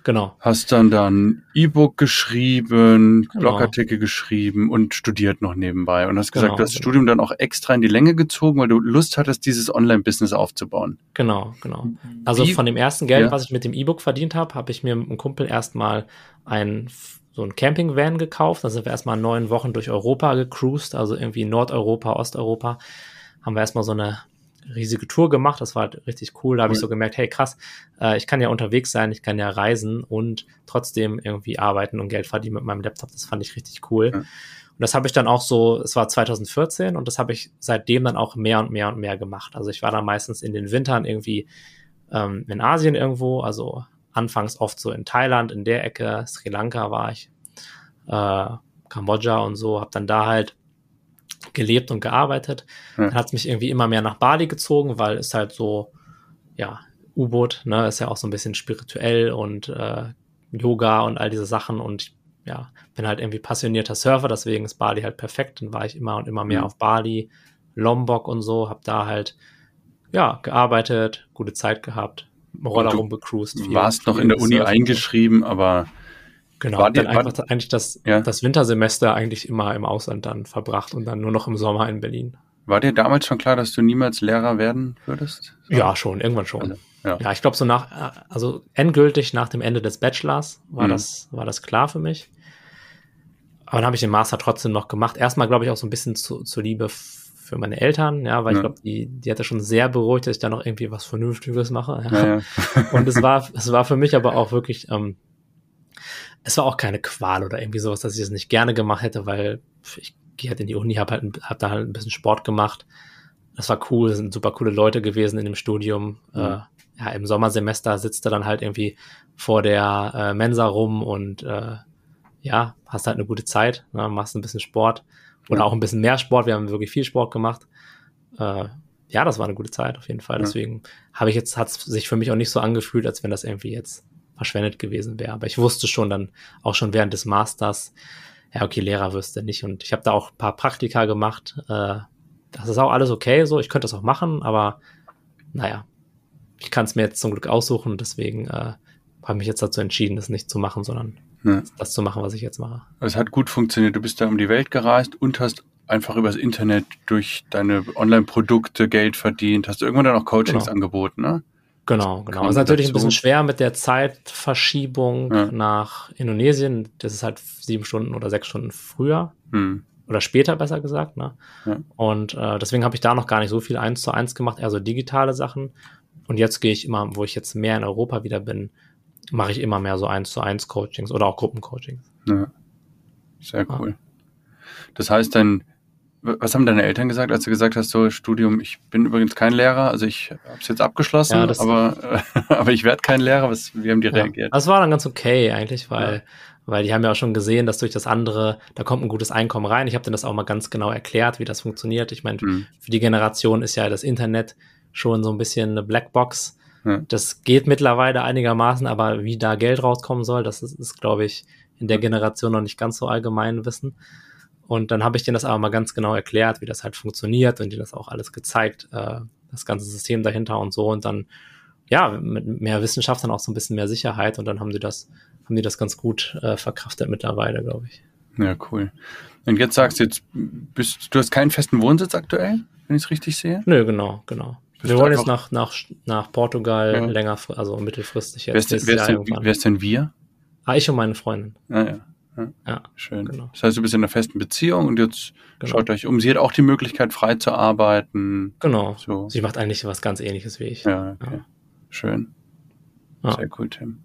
Genau. Hast dann dann E-Book geschrieben, genau. Blogartikel geschrieben und studiert noch nebenbei. Und hast gesagt, genau, du hast das genau. Studium dann auch extra in die Länge gezogen, weil du Lust hattest, dieses Online-Business aufzubauen. Genau, genau. Also Wie? von dem ersten Geld, ja. was ich mit dem E-Book verdient habe, habe ich mir mit einem Kumpel erstmal ein so ein Campingvan gekauft. Da sind wir erstmal neun Wochen durch Europa gecruised, also irgendwie Nordeuropa, Osteuropa. Haben wir erstmal so eine riesige Tour gemacht. Das war halt richtig cool. Da habe ich so gemerkt, hey krass, äh, ich kann ja unterwegs sein, ich kann ja reisen und trotzdem irgendwie arbeiten und Geld verdienen mit meinem Laptop. Das fand ich richtig cool. Ja. Und das habe ich dann auch so, es war 2014 und das habe ich seitdem dann auch mehr und mehr und mehr gemacht. Also ich war dann meistens in den Wintern irgendwie ähm, in Asien irgendwo, also anfangs oft so in Thailand, in der Ecke, Sri Lanka war ich, äh, Kambodscha und so, habe dann da halt gelebt und gearbeitet. Ja. Dann hat es mich irgendwie immer mehr nach Bali gezogen, weil es halt so, ja, U-Boot, ne, ist ja auch so ein bisschen spirituell und äh, Yoga und all diese Sachen und ich, ja, bin halt irgendwie passionierter Surfer, deswegen ist Bali halt perfekt. Dann war ich immer und immer mehr mhm. auf Bali, Lombok und so, habe da halt, ja, gearbeitet, gute Zeit gehabt, Roller rumgecruised. Du warst noch in der Uni eingeschrieben, aber Genau, war dann einfach eigentlich das, ja. das Wintersemester eigentlich immer im Ausland dann verbracht und dann nur noch im Sommer in Berlin. War dir damals schon klar, dass du niemals Lehrer werden würdest? So? Ja, schon, irgendwann schon. Also, ja. ja. ich glaube so nach, also endgültig nach dem Ende des Bachelors war mhm. das, war das klar für mich. Aber dann habe ich den Master trotzdem noch gemacht. Erstmal, glaube ich, auch so ein bisschen zu, zur Liebe für meine Eltern, ja, weil ja. ich glaube, die, die hatte schon sehr beruhigt, dass ich da noch irgendwie was Vernünftiges mache. Ja. Ja, *laughs* und es war, es war für mich aber auch wirklich, ähm, es war auch keine Qual oder irgendwie sowas, dass ich es das nicht gerne gemacht hätte, weil ich gehe halt in die Uni, habe halt, hab da halt ein bisschen Sport gemacht. Das war cool, sind super coole Leute gewesen in dem Studium. Mhm. Äh, ja, im Sommersemester sitzt er dann halt irgendwie vor der äh, Mensa rum und äh, ja, hast halt eine gute Zeit, ne, machst ein bisschen Sport oder ja. auch ein bisschen mehr Sport. Wir haben wirklich viel Sport gemacht. Äh, ja, das war eine gute Zeit auf jeden Fall. Ja. Deswegen habe ich jetzt, hat es sich für mich auch nicht so angefühlt, als wenn das irgendwie jetzt verschwendet gewesen wäre. Aber ich wusste schon dann auch schon während des Masters, ja, okay, Lehrer wirst du nicht. Und ich habe da auch ein paar Praktika gemacht. Äh, das ist auch alles okay so. Ich könnte das auch machen, aber naja, ich kann es mir jetzt zum Glück aussuchen. Deswegen äh, habe mich jetzt dazu entschieden, das nicht zu machen, sondern ja. das zu machen, was ich jetzt mache. Es hat gut funktioniert. Du bist da um die Welt gereist und hast einfach übers Internet durch deine Online-Produkte Geld verdient. Hast du irgendwann dann auch Coachings genau. angeboten, ne? Genau, genau. Das ist natürlich dazu. ein bisschen schwer mit der Zeitverschiebung ja. nach Indonesien. Das ist halt sieben Stunden oder sechs Stunden früher. Hm. Oder später, besser gesagt. Ne? Ja. Und äh, deswegen habe ich da noch gar nicht so viel eins zu eins gemacht, eher so digitale Sachen. Und jetzt gehe ich immer, wo ich jetzt mehr in Europa wieder bin, mache ich immer mehr so eins zu eins Coachings oder auch Gruppencoachings. Ja. Sehr cool. Ja. Das heißt, dein was haben deine Eltern gesagt, als du gesagt hast, so Studium, ich bin übrigens kein Lehrer, also ich habe es jetzt abgeschlossen, ja, aber, äh, *laughs* aber ich werde kein Lehrer. Was, wie haben die ja. reagiert? Das war dann ganz okay eigentlich, weil, ja. weil die haben ja auch schon gesehen, dass durch das andere, da kommt ein gutes Einkommen rein. Ich habe denen das auch mal ganz genau erklärt, wie das funktioniert. Ich meine, mhm. für die Generation ist ja das Internet schon so ein bisschen eine Blackbox. Ja. Das geht mittlerweile einigermaßen, aber wie da Geld rauskommen soll, das ist, ist glaube ich, in der Generation noch nicht ganz so allgemein wissen. Und dann habe ich denen das aber mal ganz genau erklärt, wie das halt funktioniert und denen das auch alles gezeigt, äh, das ganze System dahinter und so. Und dann, ja, mit mehr Wissenschaft dann auch so ein bisschen mehr Sicherheit und dann haben die das, haben die das ganz gut äh, verkraftet mittlerweile, glaube ich. Ja, cool. Und jetzt sagst du jetzt, bist, du hast keinen festen Wohnsitz aktuell, wenn ich es richtig sehe? Nö, genau, genau. Wir wollen jetzt nach, nach, nach Portugal ja. länger, also mittelfristig jetzt. Wer ist, wer, ist denn, wer ist denn wir? Ah, ich und meine Freundin. Ah, ja. Ja, schön. Genau. Das heißt, du bist in einer festen Beziehung und jetzt genau. schaut euch um. Sie hat auch die Möglichkeit, frei zu arbeiten. Genau. So. Sie macht eigentlich was ganz ähnliches wie ich. Ja, okay. Ja. Schön. Ja. Sehr cool, Tim.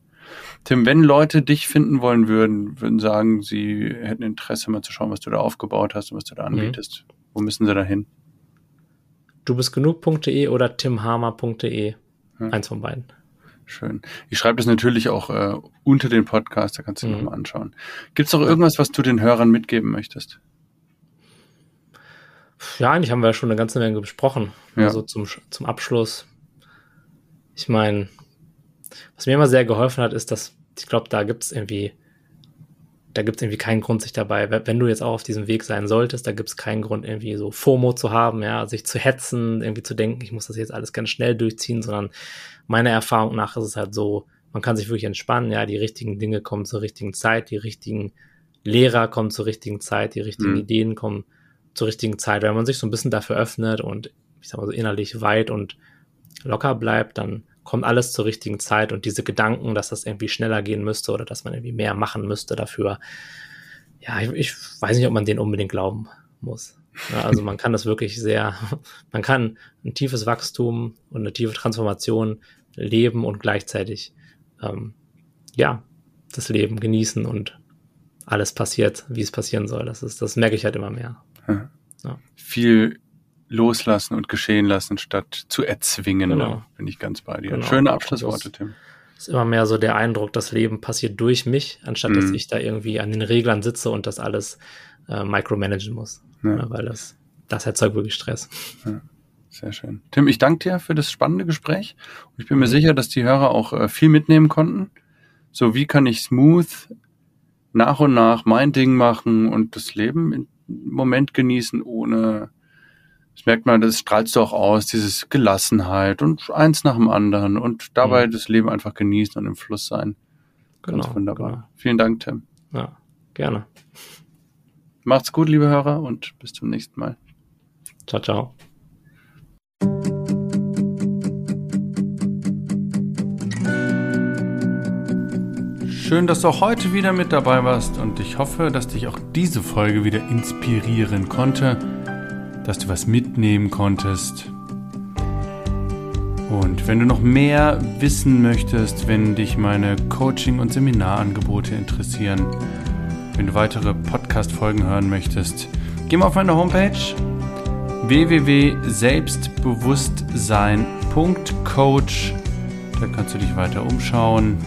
Tim, wenn Leute dich finden wollen würden, würden sagen, sie hätten Interesse, mal zu schauen, was du da aufgebaut hast und was du da mhm. anbietest. Mhm. Wo müssen sie da hin? Du bist genug.de oder timhamer.de. Ja. Eins von beiden. Schön. Ich schreibe das natürlich auch äh, unter den Podcast, da kannst du mhm. nochmal anschauen. Gibt es noch irgendwas, was du den Hörern mitgeben möchtest? Ja, eigentlich haben wir ja schon eine ganze Menge besprochen. Ja. Also zum, zum Abschluss. Ich meine, was mir immer sehr geholfen hat, ist, dass ich glaube, da gibt es irgendwie da gibt es irgendwie keinen Grund, sich dabei, wenn du jetzt auch auf diesem Weg sein solltest, da gibt es keinen Grund, irgendwie so FOMO zu haben, ja, sich zu hetzen, irgendwie zu denken, ich muss das jetzt alles ganz schnell durchziehen, sondern meiner Erfahrung nach ist es halt so, man kann sich wirklich entspannen, ja, die richtigen Dinge kommen zur richtigen Zeit, die richtigen Lehrer kommen zur richtigen Zeit, die richtigen mhm. Ideen kommen zur richtigen Zeit. Wenn man sich so ein bisschen dafür öffnet und ich sag mal so innerlich weit und locker bleibt, dann kommt alles zur richtigen Zeit und diese Gedanken, dass das irgendwie schneller gehen müsste oder dass man irgendwie mehr machen müsste dafür, ja, ich, ich weiß nicht, ob man den unbedingt glauben muss. Ja, also man kann das wirklich sehr, *laughs* man kann ein tiefes Wachstum und eine tiefe Transformation leben und gleichzeitig, ähm, ja, das Leben genießen und alles passiert, wie es passieren soll. Das ist, das merke ich halt immer mehr. Ja. Viel loslassen und geschehen lassen, statt zu erzwingen. Genau. Bin ich ganz bei dir. Genau. Schöne Abschlussworte, Tim. Ist immer mehr so der Eindruck, das Leben passiert durch mich, anstatt mhm. dass ich da irgendwie an den Reglern sitze und das alles äh, micromanagen muss. Ja. Ja, weil das, das erzeugt wirklich Stress. Ja. Sehr schön. Tim, ich danke dir für das spannende Gespräch. Und ich bin mir sicher, dass die Hörer auch äh, viel mitnehmen konnten. So, wie kann ich smooth nach und nach mein Ding machen und das Leben im Moment genießen, ohne das merkt man, das strahlst du auch aus, dieses Gelassenheit und eins nach dem anderen und dabei mhm. das Leben einfach genießen und im Fluss sein. Ganz genau, wunderbar. Genau. Vielen Dank, Tim. Ja, gerne. Macht's gut, liebe Hörer, und bis zum nächsten Mal. Ciao, ciao. Schön, dass du auch heute wieder mit dabei warst und ich hoffe, dass dich auch diese Folge wieder inspirieren konnte dass du was mitnehmen konntest. Und wenn du noch mehr wissen möchtest, wenn dich meine Coaching- und Seminarangebote interessieren, wenn du weitere Podcast-Folgen hören möchtest, geh mal auf meine Homepage www.selbstbewusstsein.coach. Da kannst du dich weiter umschauen.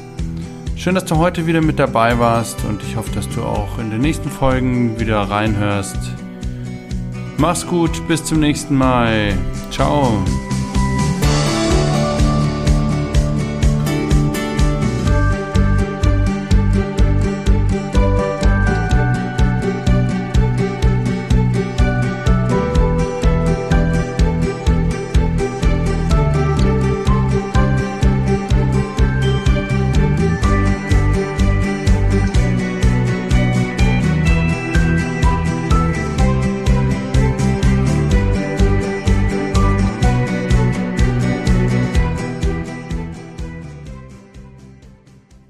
Schön, dass du heute wieder mit dabei warst und ich hoffe, dass du auch in den nächsten Folgen wieder reinhörst. Mach's gut, bis zum nächsten Mal. Ciao.